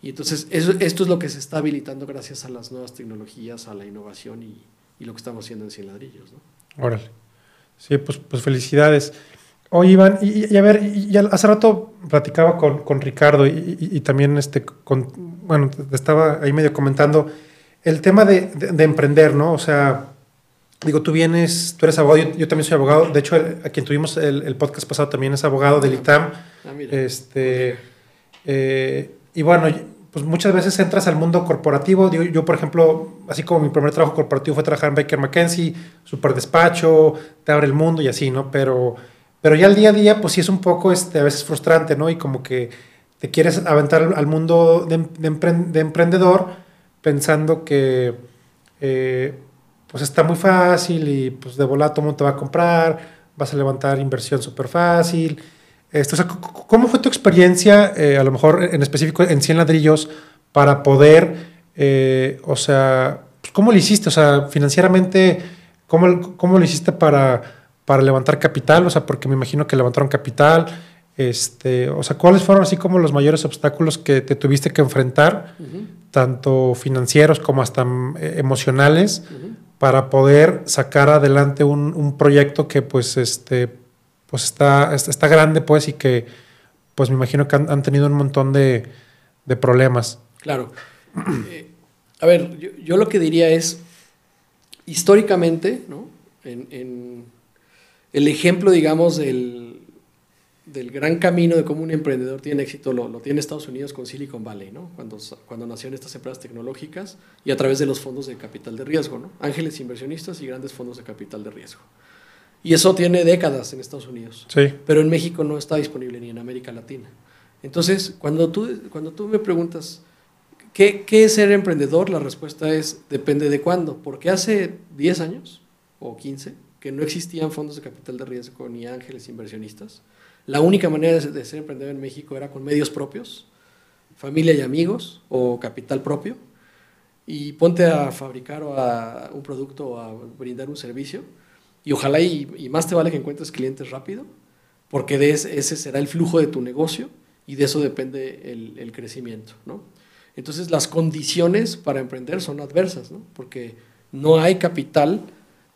Speaker 2: Y entonces eso, esto es lo que se está habilitando gracias a las nuevas tecnologías, a la innovación y, lo que estamos haciendo en Cien Ladrillos, ¿no?
Speaker 1: Órale. Sí, pues, pues felicidades. Oye, Iván, y, a ver, hace rato platicaba con, con Ricardo y, también este, bueno, estaba ahí medio comentando el tema de, emprender, ¿no? O sea, digo, tú vienes, tú eres abogado, yo, también soy abogado, de hecho, a quien tuvimos el, podcast pasado también es abogado del ITAM. Ah, este, eh, y bueno, pues muchas veces entras al mundo corporativo. Digo, yo, por ejemplo, así como mi primer trabajo corporativo fue trabajar en Baker McKenzie, super despacho, te abre el mundo y así, ¿no? Pero, pero ya el día a día, pues sí es un poco este, a veces frustrante, ¿no? Y como que te quieres aventar al mundo de, de emprendedor pensando que eh, pues está muy fácil y pues de volada todo mundo te va a comprar, vas a levantar inversión súper fácil. Esto, ¿Cómo fue tu experiencia, eh, a lo mejor en específico en 100 ladrillos, para poder, eh, o sea, pues, ¿cómo lo hiciste? O sea, financieramente, ¿cómo, cómo lo hiciste para, para levantar capital? O sea, porque me imagino que levantaron capital. Este, o sea, ¿cuáles fueron así como los mayores obstáculos que te tuviste que enfrentar? tanto financieros como hasta mm, eh, emocionales, para poder sacar adelante un, proyecto que pues, este, pues está, está grande pues y que pues me imagino que han, tenido un montón de, problemas.
Speaker 2: Claro. Eh, a ver, yo, lo que diría es, históricamente, ¿no? en el ejemplo, digamos, del, del gran camino de cómo un emprendedor tiene éxito lo, lo, tiene Estados Unidos con Silicon Valley, ¿no? Cuando, cuando nacieron estas empresas tecnológicas y a través de los fondos de capital de riesgo, ¿no? Ángeles inversionistas y grandes fondos de capital de riesgo. Y eso tiene décadas en Estados Unidos.
Speaker 1: Sí.
Speaker 2: Pero en México no está disponible ni en América Latina. Entonces, cuando tú, cuando tú me preguntas, ¿qué, ¿qué es ser emprendedor? La respuesta es, depende de cuándo. Porque hace 10 años o 15 que no existían fondos de capital de riesgo ni ángeles inversionistas la única manera de ser emprendedor en México era con medios propios, familia y amigos o capital propio, y ponte a fabricar o a un producto o a brindar un servicio, y ojalá y, más te vale que encuentres clientes rápido, porque de ese, será el flujo de tu negocio y de eso depende el, crecimiento. ¿no? Entonces las condiciones para emprender son adversas, ¿no? porque no hay capital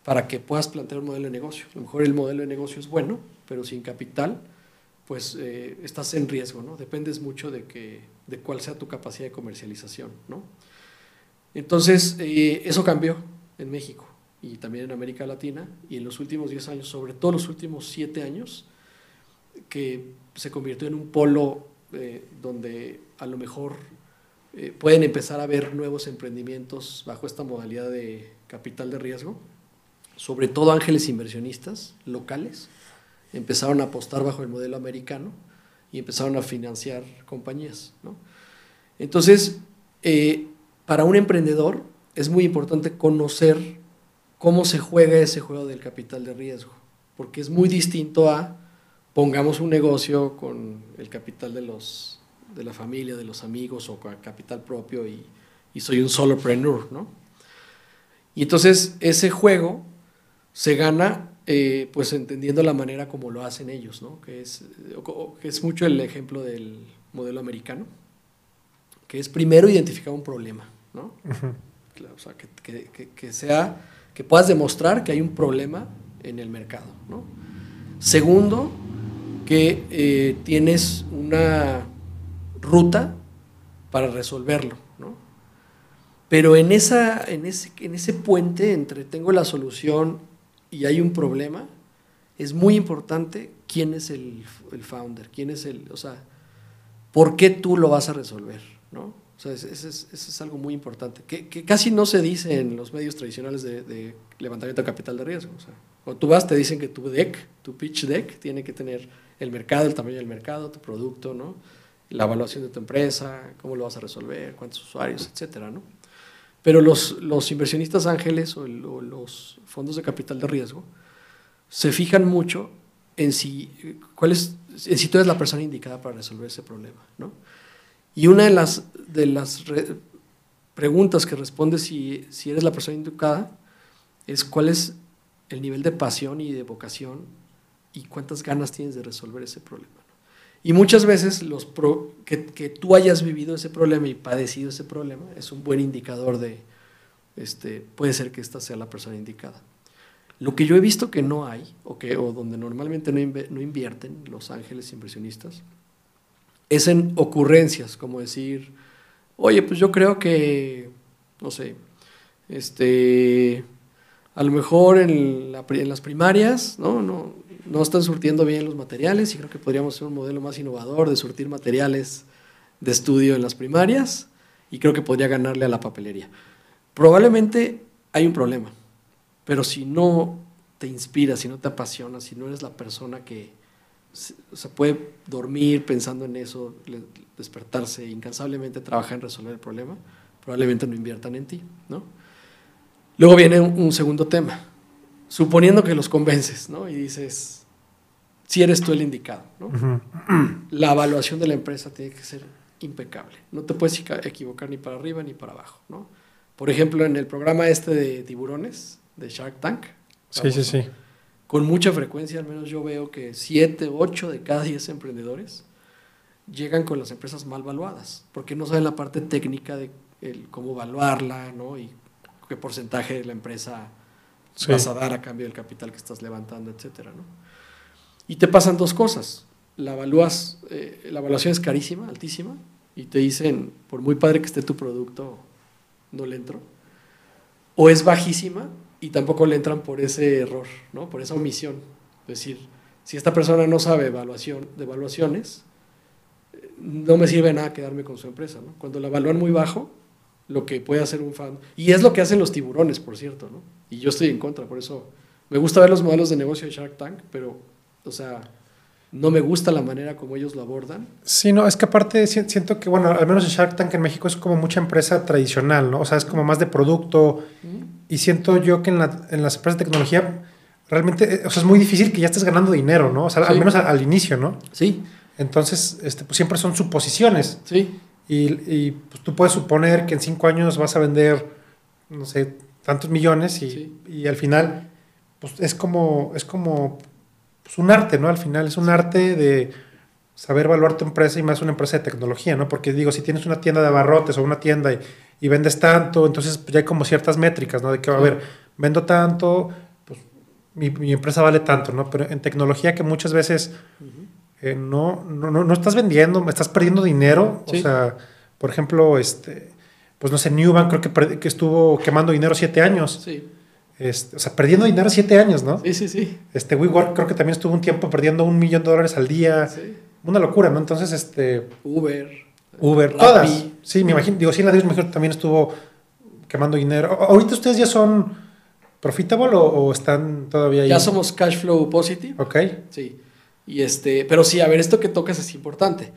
Speaker 2: para que puedas plantear un modelo de negocio. A lo mejor el modelo de negocio es bueno, pero sin capital pues eh, estás en riesgo, ¿no? Dependes mucho de, que, de cuál sea tu capacidad de comercialización, ¿no? Entonces, eh, eso cambió en México y también en América Latina y en los últimos 10 años, sobre todo los últimos 7 años, que se convirtió en un polo eh, donde a lo mejor pueden empezar a ver nuevos emprendimientos bajo esta modalidad de capital de riesgo, sobre todo ángeles inversionistas locales, empezaron a apostar bajo el modelo americano y empezaron a financiar compañías. Entonces, eh, para un emprendedor es muy importante conocer cómo se juega ese juego del capital de riesgo, porque es muy distinto a pongamos un negocio con el capital de, los, de la familia, de los amigos o con capital propio y, y soy un solopreneur, ¿no? Y entonces ese juego se gana eh, pues entendiendo la manera como lo hacen ellos, ¿no? Que es, que es mucho el ejemplo del modelo americano, que es primero identificar un problema, ¿no? o sea, que, que, que, sea, que puedas demostrar que hay un problema en el mercado, ¿no? Segundo, que eh, tienes una ruta para resolverlo, ¿no? Pero en, esa, en, ese, en ese puente entre tengo la solución y hay un problema, es muy importante quién es el, el founder, quién es el, o sea, por qué tú lo vas a resolver, ¿no? O sea, eso es, es, algo muy importante, que, que, casi no se dice en los medios tradicionales de, de levantamiento de capital de riesgo. O sea, cuando tú vas te dicen que tu deck, tu pitch deck, tiene que tener el mercado, el tamaño del mercado, tu producto, ¿no? la evaluación de tu empresa, cómo lo vas a resolver, cuántos usuarios, etcétera, ¿no? Pero los, los inversionistas ángeles o, los fondos de capital de riesgo se fijan mucho en si, cuál si tú eres la persona indicada para resolver ese problema, ¿no? Y una de las, de las preguntas que responde si, si eres la persona indicada es cuál es el nivel de pasión y de vocación y cuántas ganas tienes de resolver ese problema. Y muchas veces los que, que, tú hayas vivido ese problema y padecido ese problema es un buen indicador de, este, puede ser que esta sea la persona indicada. Lo que yo he visto que no hay, o, que, o donde normalmente no, no invierten los ángeles inversionistas, es en ocurrencias, como decir, oye, pues yo creo que, no sé, este, a lo mejor en, la, en las primarias, ¿no? no no están surtiendo bien los materiales y creo que podríamos ser un modelo más innovador de surtir materiales de estudio en las primarias y creo que podría ganarle a la papelería. Probablemente hay un problema, pero si no te inspira, si no te apasiona, si no eres la persona que se puede dormir pensando en eso, despertarse incansablemente, trabajar en resolver el problema, probablemente no inviertan en ti, ¿no? Luego viene un segundo tema, suponiendo que los convences, ¿no? Y dices, si eres tú el indicado. ¿no? La evaluación de la empresa tiene que ser impecable. No te puedes equivocar ni para arriba ni para abajo. ¿no? Por ejemplo, en el programa este de tiburones, de Shark Tank.
Speaker 1: Sí, sí, sí.
Speaker 2: Con mucha frecuencia, al menos yo veo que 7, 8 de cada 10 emprendedores llegan con las empresas mal valuadas, porque no saben la parte técnica de cómo evaluarla, ¿no? Y qué porcentaje de la empresa vas a dar a cambio del capital que estás levantando, etcétera, ¿no? Y te pasan dos cosas. La, evalúas, eh, la evaluación es carísima, altísima, y te dicen, por muy padre que esté tu producto, no le entro. O es bajísima y tampoco le entran por ese error, ¿no? por esa omisión. Es decir, si esta persona no sabe evaluación, de evaluaciones, no me sirve nada quedarme con su empresa. ¿no? Cuando la evalúan muy bajo, lo que puede hacer un fan, y es lo que hacen los tiburones, por cierto, ¿no? y yo estoy en contra, por eso me gusta ver los modelos de negocio de Shark Tank, pero o sea, no me gusta la manera como ellos lo abordan.
Speaker 1: Sí, no, es que aparte siento que, bueno, al menos en Shark Tank en México es como mucha empresa tradicional, ¿no? O sea, es como más de producto. Y siento yo que en, las empresas de tecnología realmente, eh, o sea, es muy difícil que ya estés ganando dinero, ¿no? O sea, al menos al, inicio, ¿no?
Speaker 2: Sí.
Speaker 1: Entonces, este, pues siempre son suposiciones.
Speaker 2: Sí.
Speaker 1: Y, pues, tú puedes suponer que en cinco años vas a vender, no sé, tantos millones y, y al final, pues es como, es como es un arte, ¿no? Al final es un arte de saber evaluar tu empresa y más una empresa de tecnología, ¿no? Porque digo, si tienes una tienda de abarrotes o una tienda y, vendes tanto, entonces pues, ya hay como ciertas métricas, ¿no? De que, a ver, vendo tanto, pues mi, empresa vale tanto, ¿no? Pero en tecnología que muchas veces eh, no, no, no, estás vendiendo, estás perdiendo dinero, o sea, por ejemplo, este, pues no sé, Newbank creo que, que estuvo quemando dinero siete años.
Speaker 2: Sí.
Speaker 1: Este, o sea, perdiendo dinero siete años, ¿no?
Speaker 2: Sí, sí, sí.
Speaker 1: Este, WeWork creo que también estuvo un tiempo perdiendo un millón de dólares al día. Sí. Una locura, ¿no? Entonces, este...
Speaker 2: Uber.
Speaker 1: Uber, todas. Sí, me imagino, digo, sí, la me también estuvo quemando dinero. ¿Ahorita ustedes ya son profitable o, están todavía ahí?
Speaker 2: Ya somos cash flow positive.
Speaker 1: Ok.
Speaker 2: Sí. Y este, pero sí, a ver, esto que tocas es importante.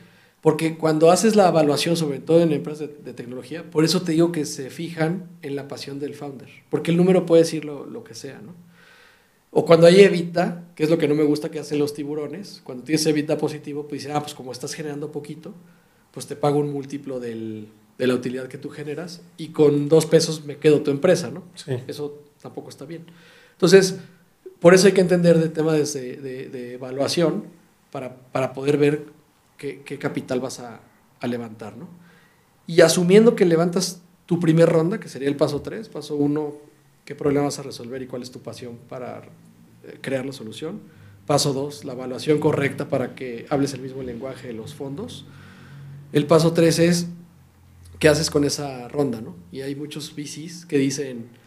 Speaker 2: Porque cuando haces la evaluación, sobre todo en empresas de, tecnología, por eso te digo que se fijan en la pasión del founder. Porque el número puede decir lo, que sea, ¿no? O cuando hay evita, que es lo que no me gusta que hacen los tiburones, cuando tienes evita positivo, pues dicen, ah, pues como estás generando poquito, pues te pago un múltiplo de la utilidad que tú generas y con dos pesos me quedo tu empresa, ¿no?
Speaker 1: Sí.
Speaker 2: Eso tampoco está bien. Entonces, por eso hay que entender el tema de, de, evaluación para, para, poder ver qué, qué capital vas a, a, levantar, ¿no? Y asumiendo que levantas tu primer ronda, que sería el paso 3, paso 1, qué problema vas a resolver y cuál es tu pasión para eh, crear la solución. Paso 2, la evaluación correcta para que hables el mismo lenguaje de los fondos. El paso 3 es qué haces con esa ronda, ¿no? Y hay muchos VCs que dicen,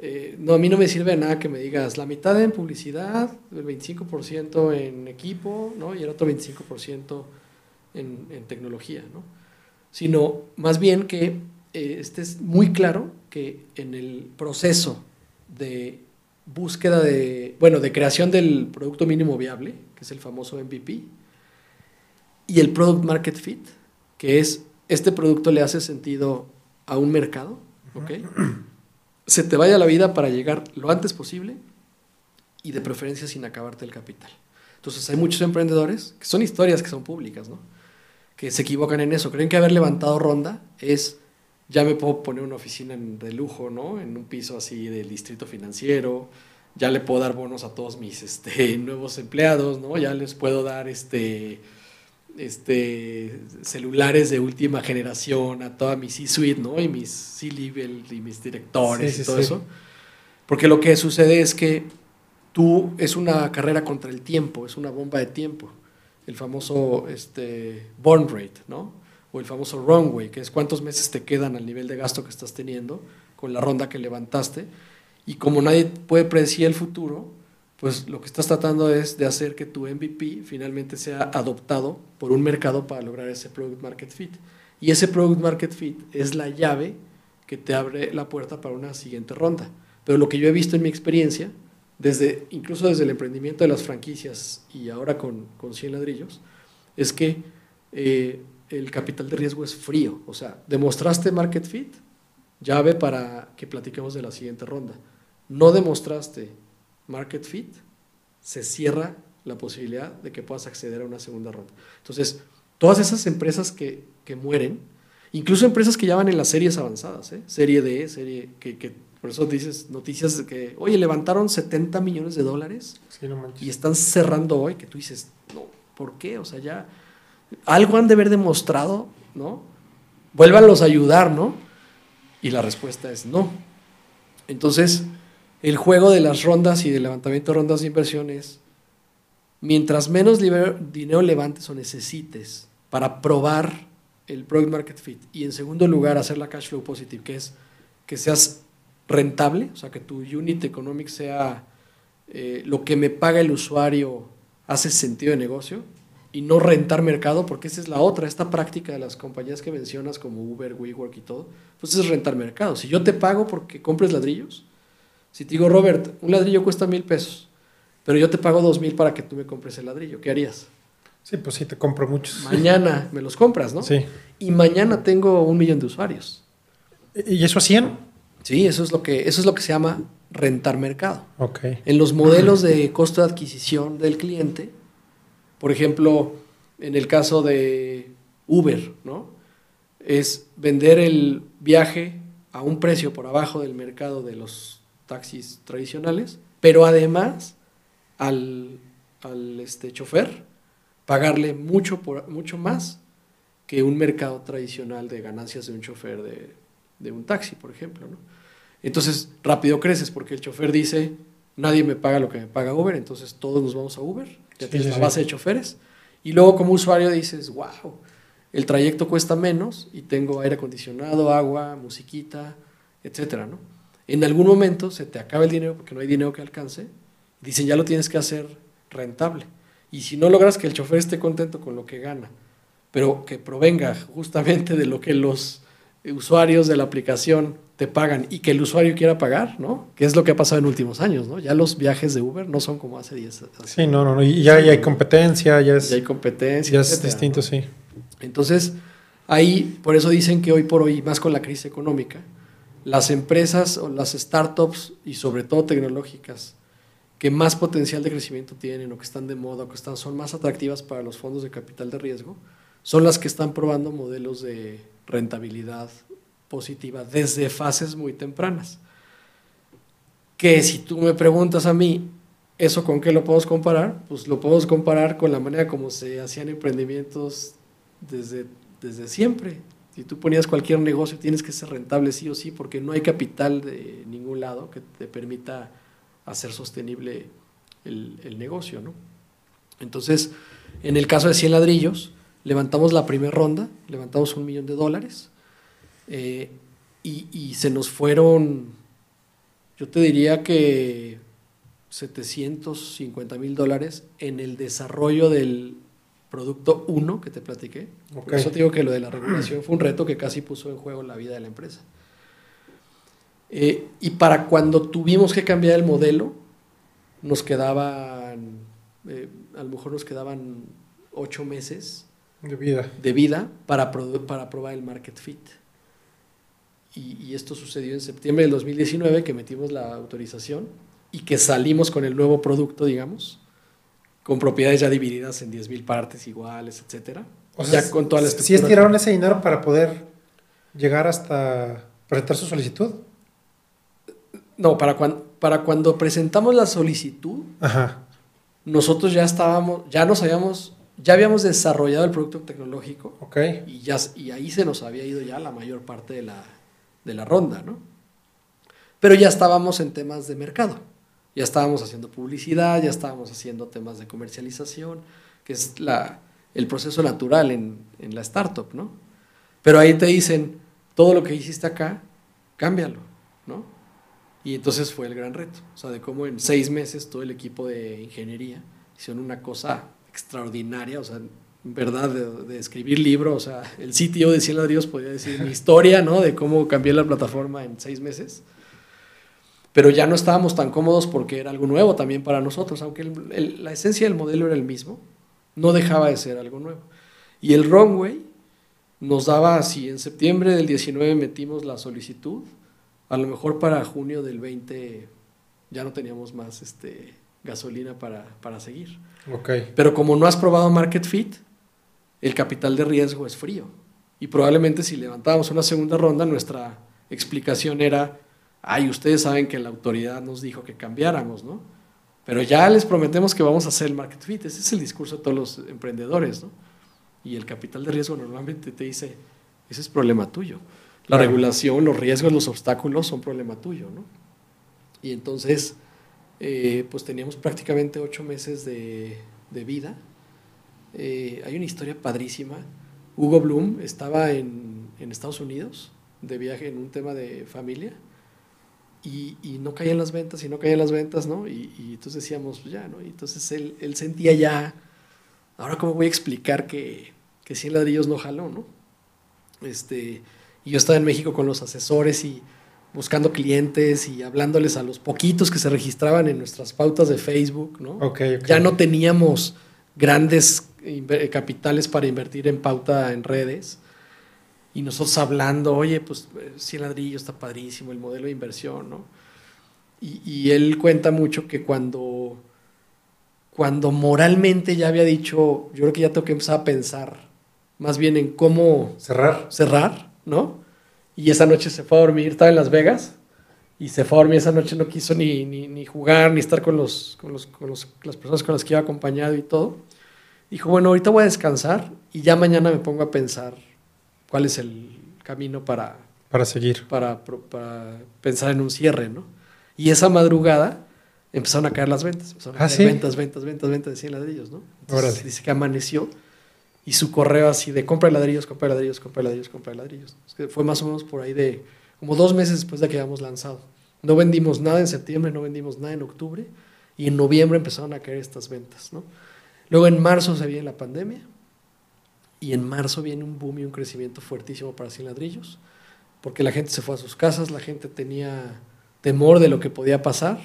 Speaker 2: eh, no, a mí no me sirve nada que me digas la mitad en publicidad, el 25% en equipo, ¿no? Y el otro 25% en, en, tecnología, ¿no? Sino más bien que eh, estés muy claro que en el proceso de búsqueda de, bueno, de creación del producto mínimo viable, que es el famoso MVP, y el product market fit, que es este producto le hace sentido a un mercado, ¿ok? Se te vaya la vida para llegar lo antes posible y de preferencia sin acabarte el capital. Entonces hay muchos emprendedores, que son historias que son públicas, ¿no? Que se equivocan en eso. Creen que haber levantado ronda es ya me puedo poner una oficina de lujo, ¿no? En un piso así del distrito financiero, ya le puedo dar bonos a todos mis este, nuevos empleados, ¿no? Ya les puedo dar este, este, celulares de última generación a toda mi C-suite, ¿no? Y mis C-level y mis directores y todo eso. Porque lo que sucede es que tú es una carrera contra el tiempo, es una bomba de tiempo. El famoso este, burn rate, ¿no? o el famoso runway, que es cuántos meses te quedan al nivel de gasto que estás teniendo con la ronda que levantaste. Y como nadie puede predecir el futuro, pues lo que estás tratando es de hacer que tu MVP finalmente sea adoptado por un mercado para lograr ese product market fit. Y ese product market fit es la llave que te abre la puerta para una siguiente ronda. Pero lo que yo he visto en mi experiencia, desde, incluso desde el emprendimiento de las franquicias y ahora con, con 100 ladrillos, es que eh, el capital de riesgo es frío. O sea, demostraste market fit, llave para que platiquemos de la siguiente ronda. No demostraste market fit, se cierra la posibilidad de que puedas acceder a una segunda ronda. Entonces, todas esas empresas que, que mueren, incluso empresas que ya van en las series avanzadas, ¿eh? serie D, serie que, que, por eso dices noticias de que, oye, levantaron 70 millones de dólares y están cerrando hoy, que tú dices, no, ¿por qué? O sea, ya algo han de haber demostrado, ¿no? Vuélvanlos a ayudar, ¿no? Y la respuesta es no. Entonces, el juego de las rondas y del levantamiento de rondas de inversión es, mientras menos dinero levantes o necesites para probar el product market fit y en segundo lugar hacer la cash flow positive, que es que seas rentable, o sea, que tu unit economic sea eh, lo que me paga el usuario hace sentido de negocio, y no rentar mercado, porque esa es la otra, esta práctica de las compañías que mencionas como Uber, WeWork y todo, pues es rentar mercado. Si yo te pago porque compres ladrillos, si te digo, Robert, un ladrillo cuesta mil pesos, pero yo te pago dos mil para que tú me compres el ladrillo, ¿qué harías?
Speaker 1: Sí, pues sí, te compro muchos.
Speaker 2: Mañana me los compras, ¿no?
Speaker 1: Sí.
Speaker 2: Y mañana tengo un millón de usuarios.
Speaker 1: ¿Y eso a 100?
Speaker 2: Sí, eso es lo que, eso es lo que se llama rentar mercado.
Speaker 1: Ok.
Speaker 2: En los modelos de costo de adquisición del cliente, por ejemplo, en el caso de Uber, ¿no? Es vender el viaje a un precio por abajo del mercado de los taxis tradicionales, pero además al, este, chofer pagarle mucho, por, mucho más que un mercado tradicional de ganancias de un chofer de, un taxi, por ejemplo. ¿no? Entonces, rápido creces porque el chofer dice, nadie me paga lo que me paga Uber, entonces todos nos vamos a Uber ya tienes la base de choferes. Y luego como usuario dices, wow, el trayecto cuesta menos y tengo aire acondicionado, agua, musiquita, etcétera, ¿no? En algún momento se te acaba el dinero porque no hay dinero que alcance. Dicen, ya lo tienes que hacer rentable. Y si no logras que el chofer esté contento con lo que gana, pero que provenga justamente de lo que los usuarios de la aplicación te pagan y que el usuario quiera pagar, ¿no? Que es lo que ha pasado en últimos años, ¿no? Ya los viajes de Uber no son como hace 10 años.
Speaker 1: Sí, no, no, no. Y ya, hay competencia, ya es.
Speaker 2: Ya hay competencia.
Speaker 1: Ya es distinto, sí.
Speaker 2: Entonces, ahí, por eso dicen que hoy por hoy, más con la crisis económica, las empresas o las startups y sobre todo tecnológicas que más potencial de crecimiento tienen o que están de moda o que están, son más atractivas para los fondos de capital de riesgo, son las que están probando modelos de rentabilidad positiva desde fases muy tempranas. Que si tú me preguntas a mí, ¿Eso con qué lo podemos comparar? Pues lo podemos comparar con la manera como se hacían emprendimientos desde, desde siempre. Si tú ponías cualquier negocio, tienes que ser rentable sí o sí, porque no hay capital de ningún lado que te permita hacer sostenible el, negocio, ¿no? Entonces, en el caso de 100 ladrillos, levantamos la primera ronda, levantamos un millón de dólares eh, y, y, se nos fueron, yo te diría que 750 mil dólares en el desarrollo del producto 1 que te platiqué. Por eso te digo que lo de la regulación fue un reto que casi puso en juego la vida de la empresa. Eh, y para cuando tuvimos que cambiar el modelo, nos quedaban, eh, a lo mejor nos quedaban ocho meses
Speaker 1: de vida,
Speaker 2: de vida para, para probar el market fit. Y, y, esto sucedió en septiembre del 2019, que metimos la autorización y que salimos con el nuevo producto, digamos, con propiedades ya divididas en 10.000 partes iguales, etcétera.
Speaker 1: O sea, ya con toda la ¿Sí estiraron ese dinero para poder llegar hasta presentar su solicitud?
Speaker 2: No, para, cuando, para cuando presentamos la solicitud, nosotros ya estábamos, ya nos habíamos, ya habíamos desarrollado el producto tecnológico.
Speaker 1: Okay.
Speaker 2: Y, ya, y ahí se nos había ido ya la mayor parte de la, de la ronda, ¿no? Pero ya estábamos en temas de mercado. Ya estábamos haciendo publicidad, ya estábamos haciendo temas de comercialización, que es la, el proceso natural en, en la startup, ¿no? Pero ahí te dicen, todo lo que hiciste acá, cámbialo, ¿no? Y entonces fue el gran reto, o sea, de cómo en seis meses todo el equipo de ingeniería hicieron una cosa extraordinaria, o sea, en verdad, de, escribir libros, o sea, el sitio de 100 ladrillos podría decir mi historia, ¿no? De cómo cambié la plataforma en seis meses. Pero ya no estábamos tan cómodos porque era algo nuevo también para nosotros, aunque la esencia del modelo era el mismo, no dejaba de ser algo nuevo. Y el runway nos daba así, en septiembre del 19 metimos la solicitud, a lo mejor para junio del 20 ya no teníamos más este, gasolina para, para seguir.
Speaker 1: Okay.
Speaker 2: Pero como no has probado Market Fit, el capital de riesgo es frío. Y probablemente si levantábamos una segunda ronda, nuestra explicación era, ay, ustedes saben que la autoridad nos dijo que cambiáramos, ¿no? Pero ya les prometemos que vamos a hacer el Market Fit. Ese es el discurso de todos los emprendedores, ¿no? Y el capital de riesgo normalmente te dice, ese es problema tuyo. La regulación, los riesgos, los obstáculos son problema tuyo, ¿no? Y entonces, eh, pues teníamos prácticamente ocho meses de, vida. Eh, hay una historia padrísima. Hugo Bloom estaba en, Estados Unidos de viaje en un tema de familia y, no caían las ventas y no caían las ventas, ¿no? Y, entonces decíamos, pues ya, ¿no? Y entonces él, él, sentía ya, ahora cómo voy a explicar que, que 100 ladrillos no jaló, ¿no? Este, y yo estaba en México con los asesores y buscando clientes y hablándoles a los poquitos que se registraban en nuestras pautas de Facebook, ¿no? Ya no teníamos grandes capitales para invertir en pauta en redes. Y nosotros hablando, oye, pues 100 ladrillos está padrísimo, el modelo de inversión, ¿no? Y, y, él cuenta mucho que cuando, cuando moralmente ya había dicho, yo creo que ya tengo que empezar a pensar más bien en cómo
Speaker 1: cerrar.
Speaker 2: Cerrar ¿no? Y esa noche se fue a dormir, estaba en Las Vegas, y se fue a dormir esa noche, no quiso ni, ni, jugar, ni estar con, los, con, los, con los, las personas con las que iba acompañado y todo. Dijo, bueno, ahorita voy a descansar y ya mañana me pongo a pensar cuál es el camino para...
Speaker 1: Para seguir.
Speaker 2: Para, para pensar en un cierre, ¿no? Y esa madrugada empezaron a caer las ventas. Empezaron a
Speaker 1: ¿Ah,
Speaker 2: caer ventas, ventas, ventas, ventas de 100 ladrillos, ¿no? Entonces, dice que amaneció y su correo así de compra de ladrillos, compra de ladrillos, compra de ladrillos, compra de ladrillos. que fue más o menos por ahí de como dos meses después de que habíamos lanzado. No vendimos nada en septiembre, no vendimos nada en octubre y en noviembre empezaron a caer estas ventas. ¿no? Luego en marzo se viene la pandemia y en marzo viene un boom y un crecimiento fuertísimo para 100 ladrillos porque la gente se fue a sus casas, la gente tenía temor de lo que podía pasar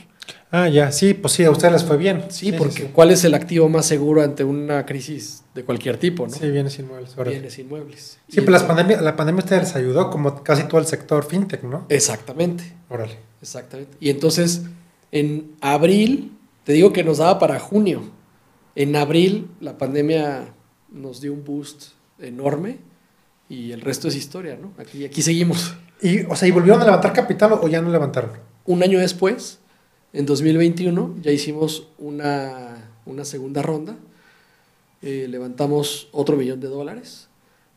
Speaker 1: Ah, ya, sí, pues sí, a ustedes les fue bien.
Speaker 2: Sí, porque ¿cuál es el activo más seguro ante una crisis de cualquier tipo, no?
Speaker 1: Sí, bienes inmuebles.
Speaker 2: Bienes inmuebles.
Speaker 1: Sí, pero la pandemia, la pandemia ustedes les ayudó, como casi todo el sector fintech, ¿no?
Speaker 2: Exactamente.
Speaker 1: Órale.
Speaker 2: Exactamente. Y entonces, en abril, te digo que nos daba para junio. En abril, la pandemia nos dio un boost enorme y el resto es historia, ¿no? Aquí, aquí seguimos.
Speaker 1: Y, o sea, ¿y volvieron a levantar capital o ya no levantaron?
Speaker 2: Un año después En 2021 ya hicimos una, una segunda ronda, eh, levantamos otro millón de dólares,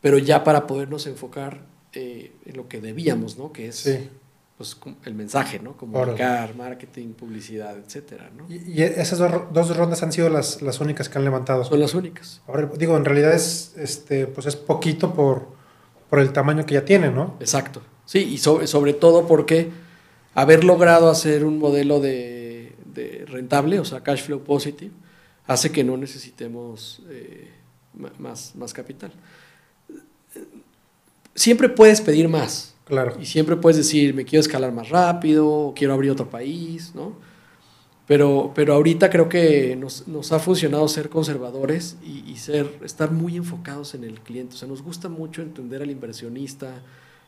Speaker 2: pero ya para podernos enfocar eh, en lo que debíamos, ¿no? Que es pues, el mensaje, ¿no? Comunicar, marketing, publicidad, etcétera, ¿no?
Speaker 1: ¿Y, esas dos, rondas han sido las, las, únicas que han levantado?
Speaker 2: Son las únicas.
Speaker 1: Ahora, digo, en realidad es, este, pues es poquito por, por el tamaño que ya tiene, ¿no?
Speaker 2: Exacto. Sí, y sobre, sobre todo porque haber logrado hacer un modelo de, de, rentable, o sea, cash flow positive, hace que no necesitemos eh, más, más capital. Siempre puedes pedir más,
Speaker 1: Claro.
Speaker 2: Y siempre puedes decir, me quiero escalar más rápido, quiero abrir otro país, ¿no? Pero, pero ahorita creo que nos, nos ha funcionado ser conservadores y, ser, estar muy enfocados en el cliente. O sea, nos gusta mucho entender al inversionista,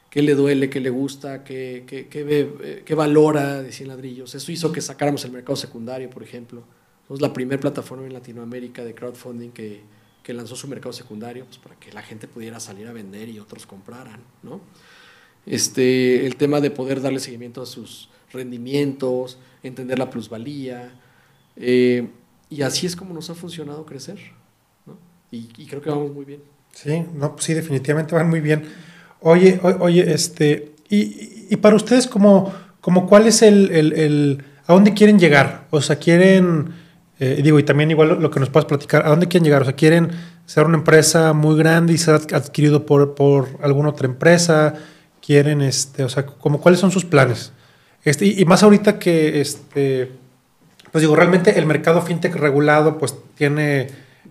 Speaker 2: qué le duele, qué le gusta, qué, qué, qué, qué valora de 100 ladrillos. Eso hizo que sacáramos el mercado secundario, por ejemplo. Somos la primera plataforma en Latinoamérica de crowdfunding que, que lanzó su mercado secundario pues, para que la gente pudiera salir a vender y otros compraran, ¿no? Este, el tema de poder darle seguimiento a sus rendimientos, entender la plusvalía. Eh, y así es como nos ha funcionado crecer. ¿no? Y, creo que vamos muy bien.
Speaker 1: Sí, no, pues sí, definitivamente van muy bien. Oye, oye, este, y, y para ustedes, como, como cuál es el, el, el, a dónde quieren llegar? O sea, quieren, eh, digo, y también igual lo, que nos puedas platicar, ¿a dónde quieren llegar? O sea, quieren ser una empresa muy grande y ser adquirido por, por alguna otra empresa quieren, este, o sea, como cuáles son sus planes. Este, y, más ahorita que, este, pues digo, realmente el mercado fintech regulado, pues tiene,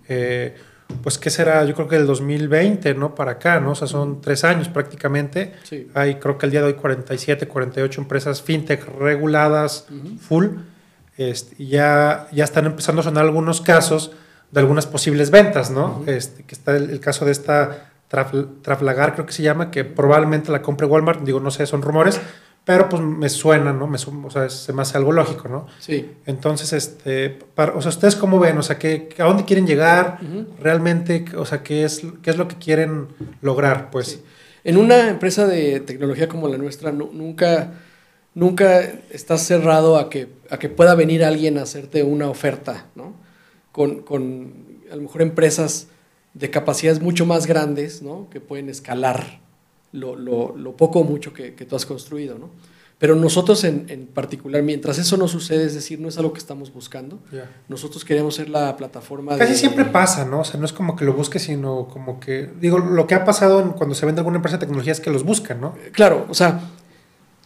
Speaker 1: eh, pues qué será, yo creo que del 2020, ¿no? Para acá, ¿no? O sea, son tres años prácticamente.
Speaker 2: Sí.
Speaker 1: Hay, creo que el día de hoy 47, 48 empresas fintech reguladas, full. Este, ya, ya están empezando a sonar algunos casos de algunas posibles ventas, ¿no? este, que está el caso de esta Traflagar creo que se llama, que probablemente la compre Walmart, digo, no sé, son rumores, pero pues me suena, ¿no? Me, o sea, se me hace algo lógico, ¿no?
Speaker 2: Sí.
Speaker 1: Entonces, este, o sea, ¿ustedes cómo ven? O sea, ¿qué, ¿a dónde quieren llegar? Realmente, o sea, ¿qué es, ¿qué es lo que quieren lograr? Pues.
Speaker 2: En una empresa de tecnología como la nuestra, nunca, nunca estás cerrado a que, a que pueda venir alguien a hacerte una oferta, ¿no? Con, con a lo mejor empresas de capacidades mucho más grandes, ¿no? que pueden escalar lo, lo, lo poco o mucho que, que, tú has construido. ¿no? Pero nosotros en, en, particular, mientras eso no sucede, es decir, no es algo que estamos buscando, nosotros queremos ser la plataforma.
Speaker 1: Casi siempre pasa, ¿no? O sea, no es como que lo busques, sino como que, digo, lo que ha pasado cuando se vende alguna empresa de tecnología es que los buscan, ¿no?
Speaker 2: Eh, claro, o sea,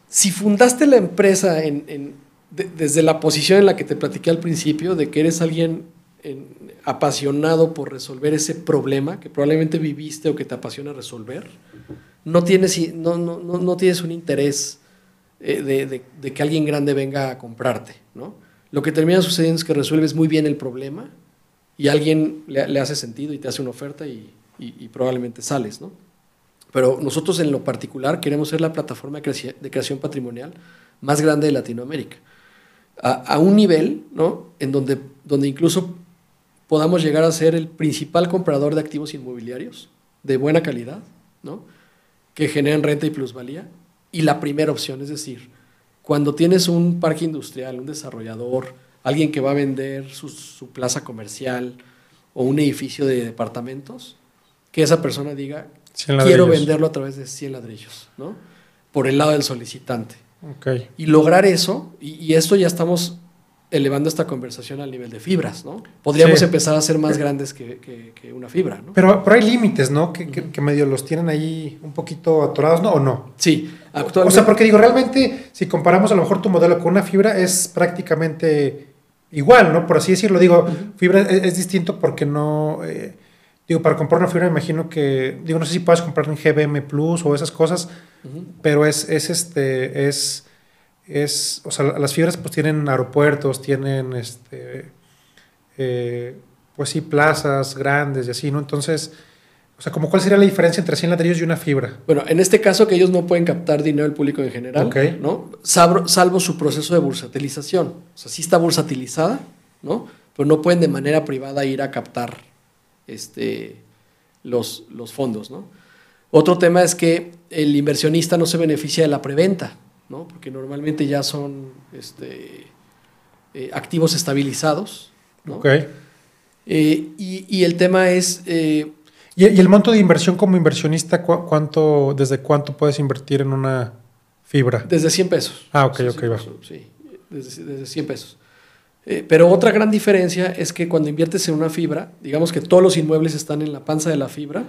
Speaker 2: si fundaste la empresa en, en, desde la posición en la que te platiqué al principio, de que eres alguien apasionado por resolver ese problema que probablemente viviste o que te apasiona resolver, no tienes, no, no, no tienes un interés eh, de, de, que alguien grande venga a comprarte. ¿no? Lo que termina sucediendo es que resuelves muy bien el problema y alguien le, hace sentido y te hace una oferta y, y, probablemente sales. ¿no? Pero nosotros en lo particular queremos ser la plataforma de, de creación patrimonial más grande de Latinoamérica. A, a, un nivel ¿no? en donde, donde incluso podamos llegar a ser el principal comprador de activos inmobiliarios de buena calidad, ¿no? que generen renta y plusvalía. Y la primera opción, es decir, cuando tienes un parque industrial, un desarrollador, alguien que va a vender su, plaza comercial o un edificio de departamentos, que esa persona diga, quiero venderlo a través de 100 ladrillos, ¿no? por el lado del solicitante.
Speaker 1: Okay.
Speaker 2: Y lograr eso, y, y, esto ya estamos elevando esta conversación al nivel de fibras, ¿no? Podríamos empezar a ser más grandes que, una fibra, ¿no?
Speaker 1: Pero, pero hay límites, ¿no? Que, medio los tienen ahí un poquito atorados, ¿no? ¿O no?
Speaker 2: Sí,
Speaker 1: actualmente. O sea, porque digo, realmente, si comparamos a lo mejor tu modelo con una fibra, es prácticamente igual, ¿no? Por así decirlo. Digo, fibra es, distinto porque no... Eh, digo, para comprar una fibra me imagino que... Digo, no sé si puedes comprar en GBM Plus o esas cosas, pero es, es este... es es, o sea, las fibras pues tienen aeropuertos, tienen, este, eh, pues sí, plazas grandes y así, ¿no? Entonces, o sea, como cuál sería la diferencia entre 100 ladrillos y una fibra?
Speaker 2: Bueno, en este caso que ellos no pueden captar dinero del público en general, ¿no? Salvo, salvo, su proceso de bursatilización. O sea, sí está bursatilizada, ¿no? Pero no pueden de manera privada ir a captar este, los, los fondos, ¿no? Otro tema es que el inversionista no se beneficia de la preventa. ¿No? porque normalmente ya son este, eh, activos estabilizados. ¿no?
Speaker 1: Ok.
Speaker 2: Eh, y, y el tema es, eh,
Speaker 1: ¿Y, y el monto de inversión como inversionista, cu- cuánto, desde cuánto puedes invertir en una fibra?
Speaker 2: desde 100 pesos.
Speaker 1: Ah, ok, ok, va.
Speaker 2: Sí, desde, desde 100 pesos. Eh, pero otra gran diferencia es que cuando inviertes en una fibra, digamos que todos los inmuebles están en la panza de la fibra,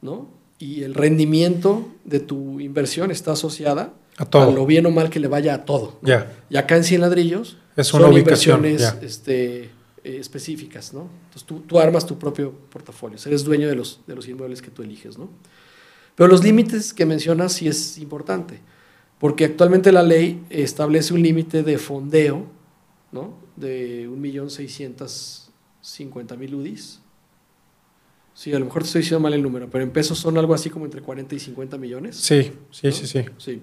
Speaker 2: ¿no? Y el rendimiento de tu inversión está asociada
Speaker 1: A todo.
Speaker 2: lo bien o mal que le vaya a todo.
Speaker 1: Ya.
Speaker 2: Y acá en 100 ladrillos
Speaker 1: Es una
Speaker 2: son
Speaker 1: ubicación,
Speaker 2: inversiones este, eh, específicas, ¿no? Entonces tú, tú armas tu propio portafolio, eres dueño de los, de los inmuebles que tú eliges, ¿no? Pero los límites que mencionas sí es importante, porque actualmente la ley establece un límite de fondeo, ¿no? De 1.650.000 UDIs. Sí, a lo mejor te estoy diciendo mal el número, pero en pesos son algo así como entre 40 y 50 millones.
Speaker 1: Sí, sí,
Speaker 2: ¿no?
Speaker 1: sí, sí.
Speaker 2: Sí.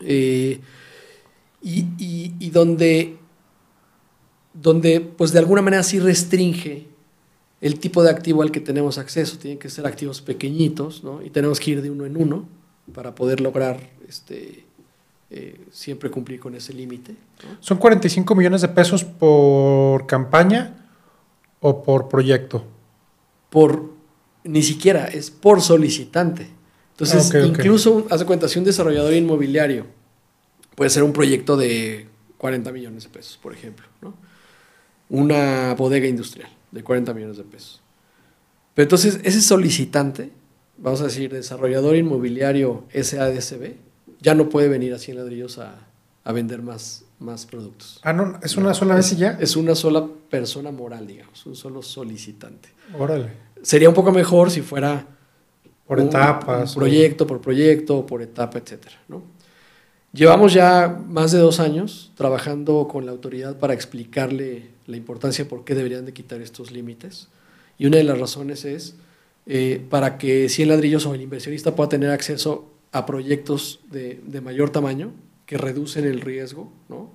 Speaker 2: Eh, y, y- y donde, donde, pues de alguna manera sí restringe el tipo de activo al que tenemos acceso. Tienen que ser activos pequeñitos, ¿no? Y tenemos que ir de uno en uno para poder lograr este, eh, siempre cumplir con ese límite. ¿no?
Speaker 1: ¿Son 45 millones de pesos por campaña o por proyecto?
Speaker 2: Por, ni siquiera, es por solicitante. Entonces, incluso, hace cuenta, si un desarrollador inmobiliario puede ser un proyecto de 40 millones de pesos, por ejemplo, ¿no? Una bodega industrial de 40 millones de pesos. Pero entonces, ese solicitante, vamos a decir, desarrollador inmobiliario SADCB, ya no puede venir a 100 ladrillos a, a vender más, más productos.
Speaker 1: Ah, no, es una sola vez y ya.
Speaker 2: Es una sola persona moral, digamos, un solo solicitante.
Speaker 1: Órale.
Speaker 2: Sería un poco mejor si fuera
Speaker 1: Por
Speaker 2: un-
Speaker 1: etapas.
Speaker 2: un proyecto por proyecto, por etapa, ¿no? Llevamos ya más de dos años trabajando con la autoridad para explicarle la importancia por qué deberían de quitar estos límites. Y una de las razones es eh, para que 100 ladrillos o el inversionista pueda tener acceso a proyectos de, de mayor tamaño que reducen el riesgo, ¿no?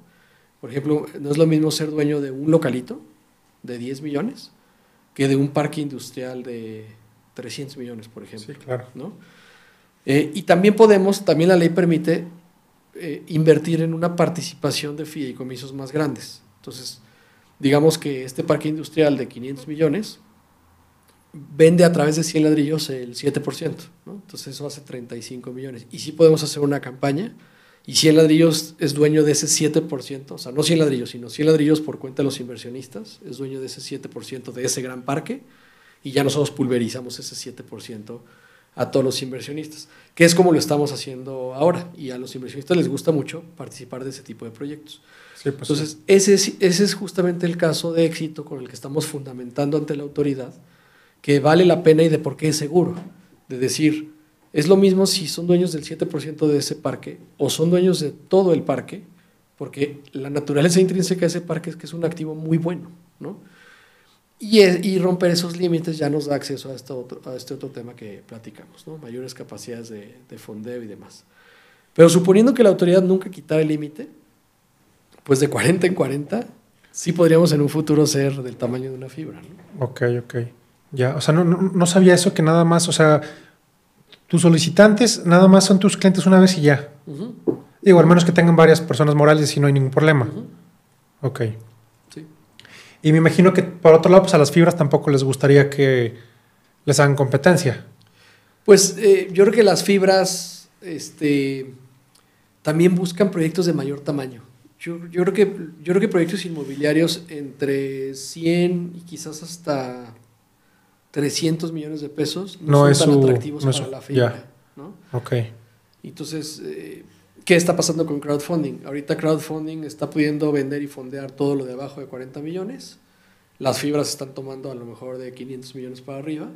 Speaker 2: Por ejemplo, no es lo mismo ser dueño de un localito de 10 millones que de un parque industrial de 300 millones, por ejemplo.
Speaker 1: Sí, claro.
Speaker 2: ¿no? Eh, y también podemos, también la ley permite eh, invertir en una participación de fideicomisos más grandes. Entonces, digamos que este parque industrial de 500 millones vende a través de 100 ladrillos el 7%, ¿no? Entonces eso hace 35 millones. Y sí podemos hacer una campaña y 100 ladrillos es dueño de ese 7%, o sea, no 100 ladrillos, sino 100 ladrillos por cuenta de los inversionistas, es dueño de ese 7% de ese gran parque y ya nosotros pulverizamos ese 7% a todos los inversionistas, que es como lo estamos haciendo ahora y a los inversionistas les gusta mucho participar de ese tipo de proyectos.
Speaker 1: Sí, pues
Speaker 2: Entonces, ese es, ese es justamente el caso de éxito con el que estamos fundamentando ante la autoridad, que vale la pena y de por qué es seguro. De decir, es lo mismo si son dueños del 7% de ese parque o son dueños de todo el parque, porque la naturaleza intrínseca de ese parque es que es un activo muy bueno, ¿no? Y, es- y romper esos límites ya nos da acceso a, este otro, a este otro tema que platicamos, ¿no? Mayores capacidades de, de fondeo y demás. Pero suponiendo que la autoridad nunca quitara el límite, pues de 40 en 40, sí podríamos en un futuro ser del tamaño de una fibra. ¿no?
Speaker 1: Ok, ok. Ya, o sea, no, no, no sabía eso que nada más, o sea, tus solicitantes nada más son tus clientes una vez y ya. Digo, al menos que tengan varias personas morales y no hay ningún problema.
Speaker 2: ujú,
Speaker 1: Ok. Y me imagino que por otro lado, pues a las fibras tampoco les gustaría que les hagan competencia.
Speaker 2: Pues eh, yo creo que las fibras este, también buscan proyectos de mayor tamaño. Yo, yo creo que, yo creo que proyectos inmobiliarios entre 100 y quizás hasta 300 millones de pesos no,
Speaker 1: No
Speaker 2: son
Speaker 1: es
Speaker 2: tan
Speaker 1: su-
Speaker 2: atractivos
Speaker 1: no
Speaker 2: para
Speaker 1: su-
Speaker 2: la fibra. ¿no?
Speaker 1: Ok.
Speaker 2: Entonces, eh, ¿qué está pasando con crowdfunding? Ahorita crowdfunding está pudiendo vender y fondear todo lo de abajo de 40 millones. Las fibras están tomando a lo mejor de 500 millones para arriba.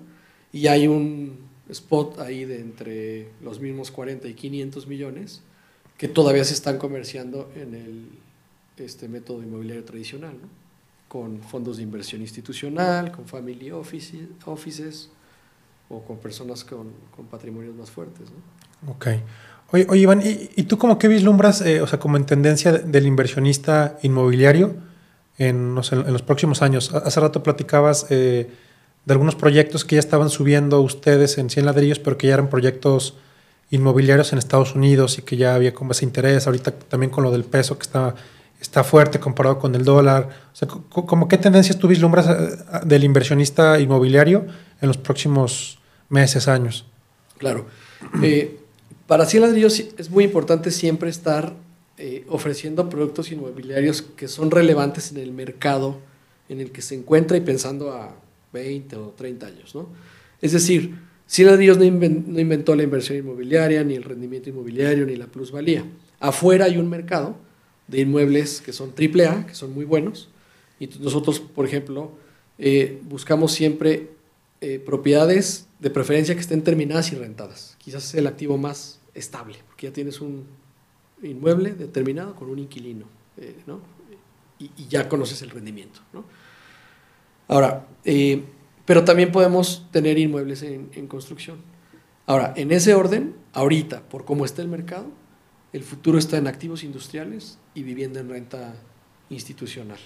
Speaker 2: Y hay un spot ahí de entre los mismos 40 y 500 millones que todavía se están comerciando en el este método inmobiliario tradicional, ¿no? con fondos de inversión institucional, con family office- offices o con personas con, con patrimonios más fuertes. ¿no?
Speaker 1: Ok. Oye, oye, Iván, ¿y, tú como qué vislumbras, eh, o sea, como en tendencia del inversionista inmobiliario en, los próximos años? Ha- Hace rato platicabas eh, de algunos proyectos que ya estaban subiendo ustedes en 100 ladrillos, pero que ya eran proyectos inmobiliarios en Estados Unidos y que ya había como ese interés. Ahorita también con lo del peso que está está fuerte comparado con el dólar. O sea, ¿cómo qué tendencias tú vislumbras eh, del inversionista inmobiliario en los próximos meses, años?
Speaker 2: Claro. Para Cien Ladrillos es muy importante siempre estar eh, ofreciendo productos inmobiliarios que son relevantes en el mercado en el que se encuentra y pensando a 20 o 30 años. ¿no? Es decir, Cien Ladrillos no, no inventó la inversión inmobiliaria, ni el rendimiento inmobiliario, ni la plusvalía. Afuera hay un mercado de inmuebles que son AAA, que son muy buenos. Y nosotros, por ejemplo, eh, buscamos siempre eh, propiedades de preferencia que estén terminadas y rentadas. Quizás es el activo más estable, porque ya tienes un inmueble determinado con un inquilino, eh, ¿no? y, ya conoces el rendimiento. ¿no? Ahora, pero también podemos tener inmuebles en, en construcción. Ahora, en ese orden, ahorita, por cómo está el mercado, el futuro está en activos industriales y vivienda en renta institucional.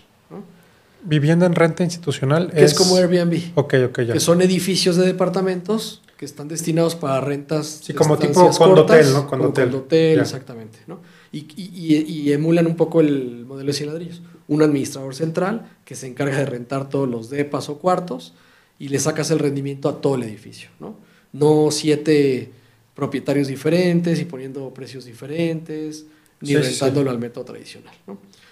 Speaker 1: Vivienda en renta institucional
Speaker 2: es, como Airbnb.
Speaker 1: Ok, ok, ya.
Speaker 2: Que son edificios de departamentos que están destinados para rentas.
Speaker 1: Sí, como tipo condotel, ¿no?
Speaker 2: Condotel, exactamente. ¿no? Y, y, emulan un poco el modelo de 100 ladrillos. Un administrador central que se encarga de rentar todos los depas o cuartos y le sacas el rendimiento a todo el edificio. No, no siete propietarios diferentes y poniendo precios diferentes, ni rentándolo al método tradicional.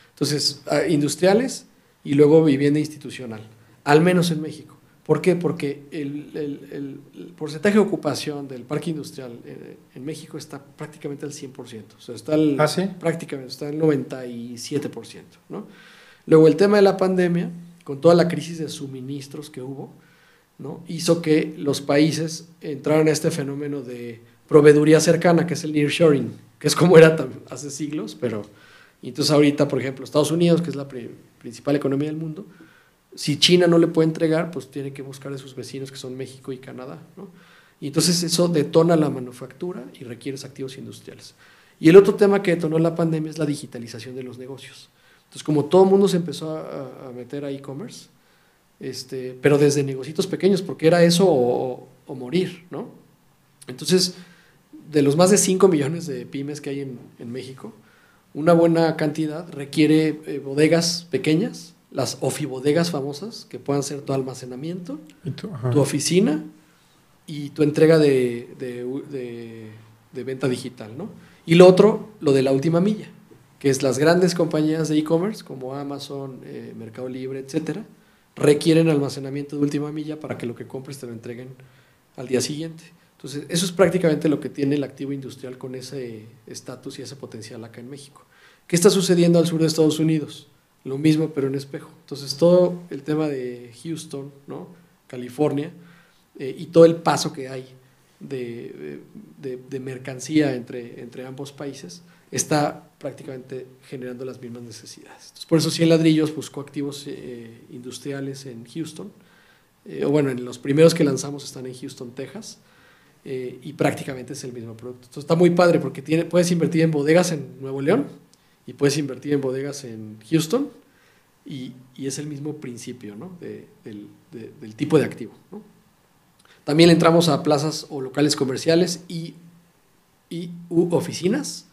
Speaker 2: Entonces, industriales y luego vivienda institucional, al menos en México. ¿Por qué? Porque el, porcentaje de ocupación del parque industrial eh, en México está prácticamente al 100%. O sea, está al,
Speaker 1: ¿Ah, sí?
Speaker 2: prácticamente, está al 97%. ¿no? Luego, el tema de la pandemia, con toda la crisis de suministros que hubo, ¿no? hizo que los países entraran a este fenómeno de proveeduría cercana, que es el nearshoring, que es como era hace siglos, pero entonces ahorita, por ejemplo, Estados Unidos, que es la principal economía del mundo, si China no le puede entregar, pues tiene que buscar a sus vecinos que son México y Canadá, ¿no? Y entonces eso detona la manufactura y requiere activos industriales. Y el otro tema que detonó la pandemia es la digitalización de los negocios. Entonces, como todo el mundo se empezó a, meter a e-commerce, este, pero desde negocios pequeños, porque era eso o, morir, ¿no? Entonces, de los más de 5 millones de pymes que hay en, México, una buena cantidad requiere eh, bodegas pequeñas, las ofibodegas famosas, que puedan ser tu almacenamiento, tu oficina y tu entrega de, venta digital. ¿no? Y lo otro, lo de la última milla, que es las grandes compañías de e-commerce como Amazon, eh, Mercado Libre, etcétera, requieren almacenamiento de última milla para que lo que compres te lo entreguen al día siguiente. Entonces, eso es prácticamente lo que tiene el activo industrial con ese estatus y ese potencial acá en México. ¿Qué está sucediendo al sur de Estados Unidos? Lo mismo, pero en espejo. Entonces, todo el tema de Houston, ¿no? California, eh, y todo el paso que hay de, de, mercancía entre, entre ambos países, está prácticamente generando las mismas necesidades. Entonces, por eso Cien Ladrillos buscó activos eh, industriales en Houston. Eh, o bueno, en los primeros que lanzamos están en Houston, Texas y prácticamente es el mismo producto. Entonces está muy padre porque tiene, puedes invertir en bodegas en Nuevo León y puedes invertir en bodegas en Houston y, y es el mismo principio ¿no? de, del, del, tipo de activo. ¿no? También entramos a plazas o locales comerciales y, y oficinas,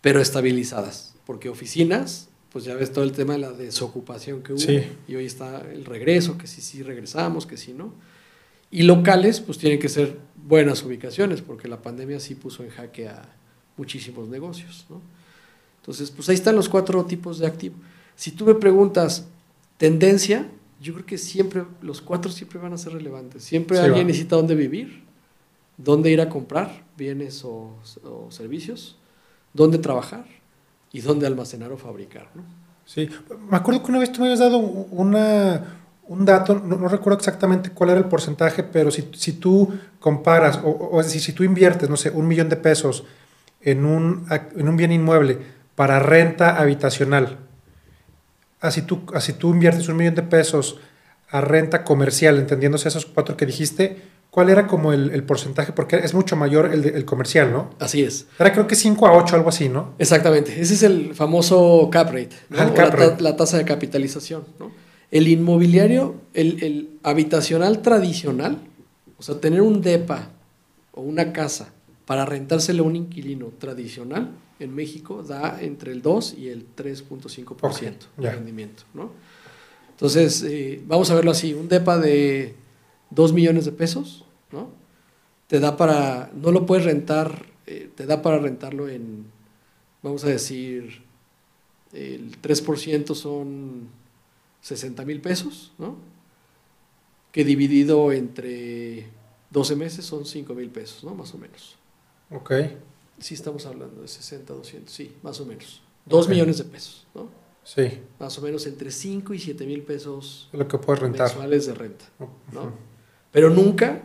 Speaker 2: pero estabilizadas, porque oficinas, pues ya ves todo el tema de la desocupación que hubo y hoy está el regreso, que sí, sí regresamos, que sí, ¿no? Y locales, pues tienen que ser buenas ubicaciones, porque la pandemia sí puso en jaque a muchísimos negocios. ¿no? Entonces, pues ahí están los cuatro tipos de activo. Si tú me preguntas tendencia, yo creo que siempre, los cuatro siempre van a ser relevantes. Siempre alguien necesita dónde vivir, dónde ir a comprar bienes o, o, servicios, dónde trabajar y dónde almacenar o fabricar. ¿no?
Speaker 1: Sí, me acuerdo que una vez tú me habías dado una, un dato, no, recuerdo exactamente cuál era el porcentaje, pero si, si tú comparas, o, es decir, si tú inviertes, no sé, un millón de pesos en un, en un bien inmueble para renta habitacional, así tú, así tú inviertes un millón de pesos a renta comercial, entendiéndose esos cuatro que dijiste, ¿cuál era como el, porcentaje? Porque es mucho mayor el, el, comercial, ¿no?
Speaker 2: Así es.
Speaker 1: Era creo que 5 a 8, algo así, ¿no?
Speaker 2: Exactamente. Ese es el famoso cap rate, la, la, tasa de capitalización, ¿no? El inmobiliario, el, habitacional tradicional, o sea, tener un DEPA o una casa para rentárselo a un inquilino tradicional, en México da entre el 2 y el 3.5% de rendimiento, ¿no? Entonces, eh, vamos a verlo así, un DEPA de 2 millones de pesos, ¿no? Te da para, no lo puedes rentar, eh, te da para rentarlo en, vamos a decir, el 3% son 60 mil pesos, ¿no? Que dividido entre 12 meses son 5 mil pesos, ¿no? Más o menos.
Speaker 1: Ok.
Speaker 2: Sí, estamos hablando de 60, 200, sí, más o menos. 2 millones de pesos, ¿no?
Speaker 1: Sí.
Speaker 2: Más o menos entre 5 y 7 mil pesos
Speaker 1: lo que puedes rentar.
Speaker 2: mensuales de renta, ¿no? Pero nunca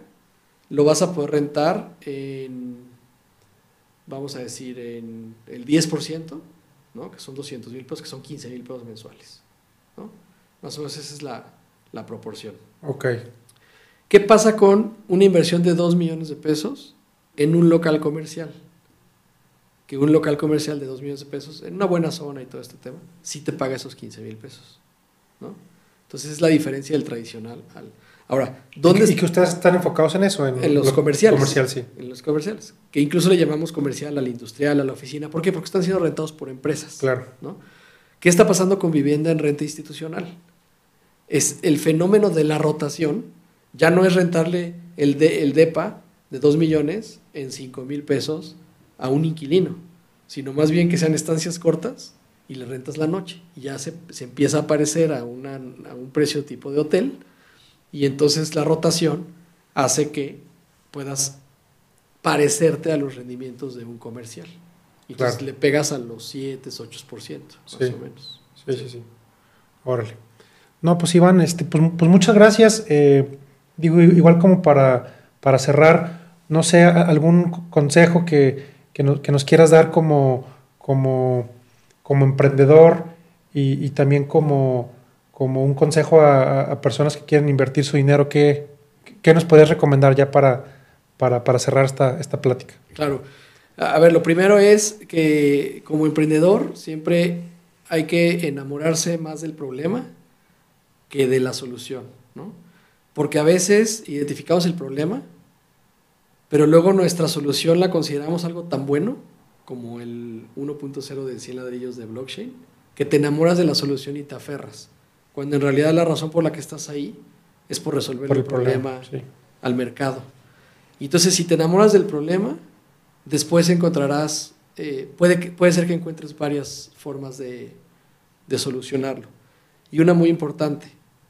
Speaker 2: lo vas a poder rentar en, vamos a decir, en el 10%, ¿no? Que son 200 mil pesos, que son 15 mil pesos mensuales, ¿no? Más o menos esa es la, la proporción.
Speaker 1: Ok.
Speaker 2: ¿Qué pasa con una inversión de 2 millones de pesos en un local comercial? Que un local comercial de 2 millones de pesos, en una buena zona y todo este tema, sí te paga esos 15 mil pesos. ¿no? Entonces es la diferencia del tradicional al... Ahora, ¿dónde...
Speaker 1: ¿Y que ustedes están enfocados en eso?
Speaker 2: En, los comerciales.
Speaker 1: Comercial, sí.
Speaker 2: En los comerciales. Que incluso le llamamos comercial al industrial, a la oficina. ¿Por qué? Porque están siendo rentados por empresas.
Speaker 1: Claro.
Speaker 2: ¿no? ¿Qué está pasando con vivienda en renta institucional? Es el fenómeno de la rotación ya no es rentarle el, de, el DEPA de 2 millones en 5 mil pesos a un inquilino, sino más bien que sean estancias cortas y le rentas la noche. Y ya se, empieza a aparecer a, a un precio tipo de hotel y entonces la rotación hace que puedas parecerte a los rendimientos de un comercial. Y entonces le pegas a los 7, 8%, más o menos.
Speaker 1: Sí, sí, sí. Órale. No, pues Iván, este, pues, pues muchas gracias. Eh, digo, igual como para, para cerrar, no sé, algún consejo que, que, nos quieras dar como, como, como emprendedor y, también como, como un consejo a, personas que quieren invertir su dinero, ¿qué, qué nos puedes recomendar ya para, para, para cerrar esta, esta plática?
Speaker 2: Claro. A ver, lo primero es que como emprendedor siempre hay que enamorarse más del problema que de la solución, ¿no? Porque a veces identificamos el problema, pero luego nuestra solución la consideramos algo tan bueno como el 1.0 de 100 ladrillos de blockchain, que te enamoras de la solución y te aferras. Cuando en realidad la razón por la que estás ahí es por resolver el, problema, al mercado. Y entonces, si te enamoras del problema, después encontrarás, eh, puede, puede ser que encuentres varias formas de, de solucionarlo. Y una muy importante,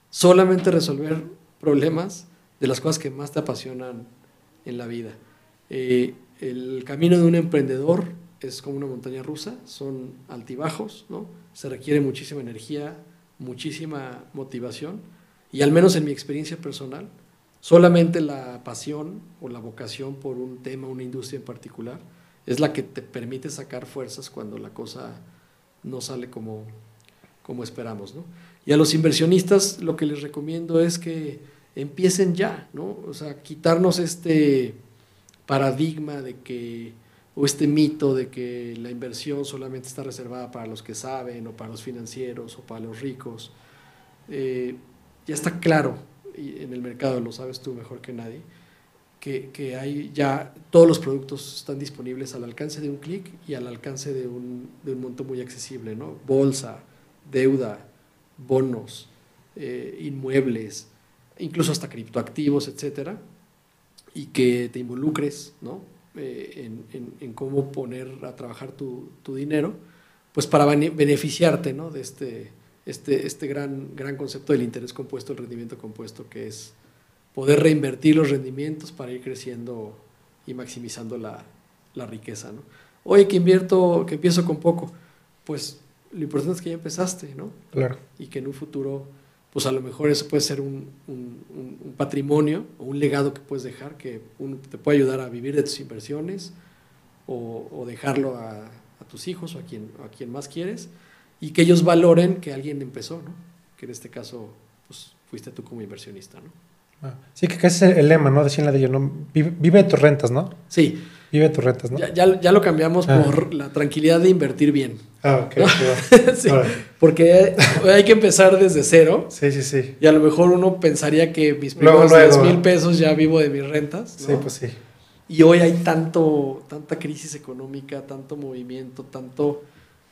Speaker 2: solamente resolver problemas de las cosas que más te apasionan en la vida. Eh, el camino de un emprendedor es como una montaña rusa, son altibajos, ¿no? se requiere muchísima energía, muchísima motivación y al menos en mi experiencia personal, solamente la pasión o la vocación por un tema, una industria en particular, es la que te permite sacar fuerzas cuando la cosa no sale como, como esperamos. ¿no? Y a los inversionistas lo que les recomiendo es que empiecen ya, ¿no? O sea, quitarnos este paradigma de que, o este mito de que la inversión solamente está reservada para los que saben, o para los financieros, o para los ricos. Eh, ya está claro, y en el mercado lo sabes tú mejor que nadie, que, que, hay ya todos los productos están disponibles al alcance de un clic y al alcance de un, de un, monto muy accesible, ¿no? Bolsa, deuda, bonos, eh, inmuebles, incluso hasta criptoactivos, etcétera, y que te involucres ¿no? Eh, en, en, cómo poner a trabajar tu, tu, dinero, pues para beneficiarte ¿no? de este, este, este gran, gran concepto del interés compuesto, el rendimiento compuesto, que es poder reinvertir los rendimientos para ir creciendo y maximizando la, la riqueza. ¿no? Oye, que invierto, que empiezo con poco, pues lo importante es que ya empezaste, ¿no?
Speaker 1: Claro.
Speaker 2: Y que en un futuro pues a lo mejor eso puede ser un, patrimonio o un legado que puedes dejar que te puede ayudar a vivir de tus inversiones o, dejarlo a, tus hijos o a quien, a quien más quieres y que ellos valoren que alguien empezó, ¿no? que en este caso pues, fuiste tú como inversionista. ¿no?
Speaker 1: Ah, sí, que ese es el lema, ¿no? Decían la de ellos, ¿no? Vive, vive, de tus rentas, ¿no?
Speaker 2: Sí.
Speaker 1: Vive tus rentas, ¿no?
Speaker 2: Ya, ya, lo cambiamos ah. por la tranquilidad de invertir bien.
Speaker 1: Ah, ok.
Speaker 2: sí, porque hay que empezar desde cero.
Speaker 1: Sí, sí, sí.
Speaker 2: Y a lo mejor uno pensaría que mis primeros 10 mil pesos ya vivo de mis rentas.
Speaker 1: Sí, pues sí.
Speaker 2: Y hoy hay tanto, tanta crisis económica, tanto movimiento, tanto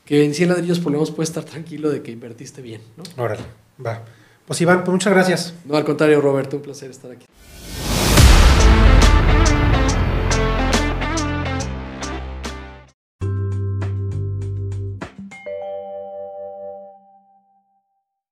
Speaker 2: que en 100 ladrillos por lo menos puedes estar tranquilo de que invertiste bien. ¿no?
Speaker 1: Órale, va. Pues Iván, pues muchas gracias.
Speaker 2: No, al contrario, Roberto, un placer estar aquí.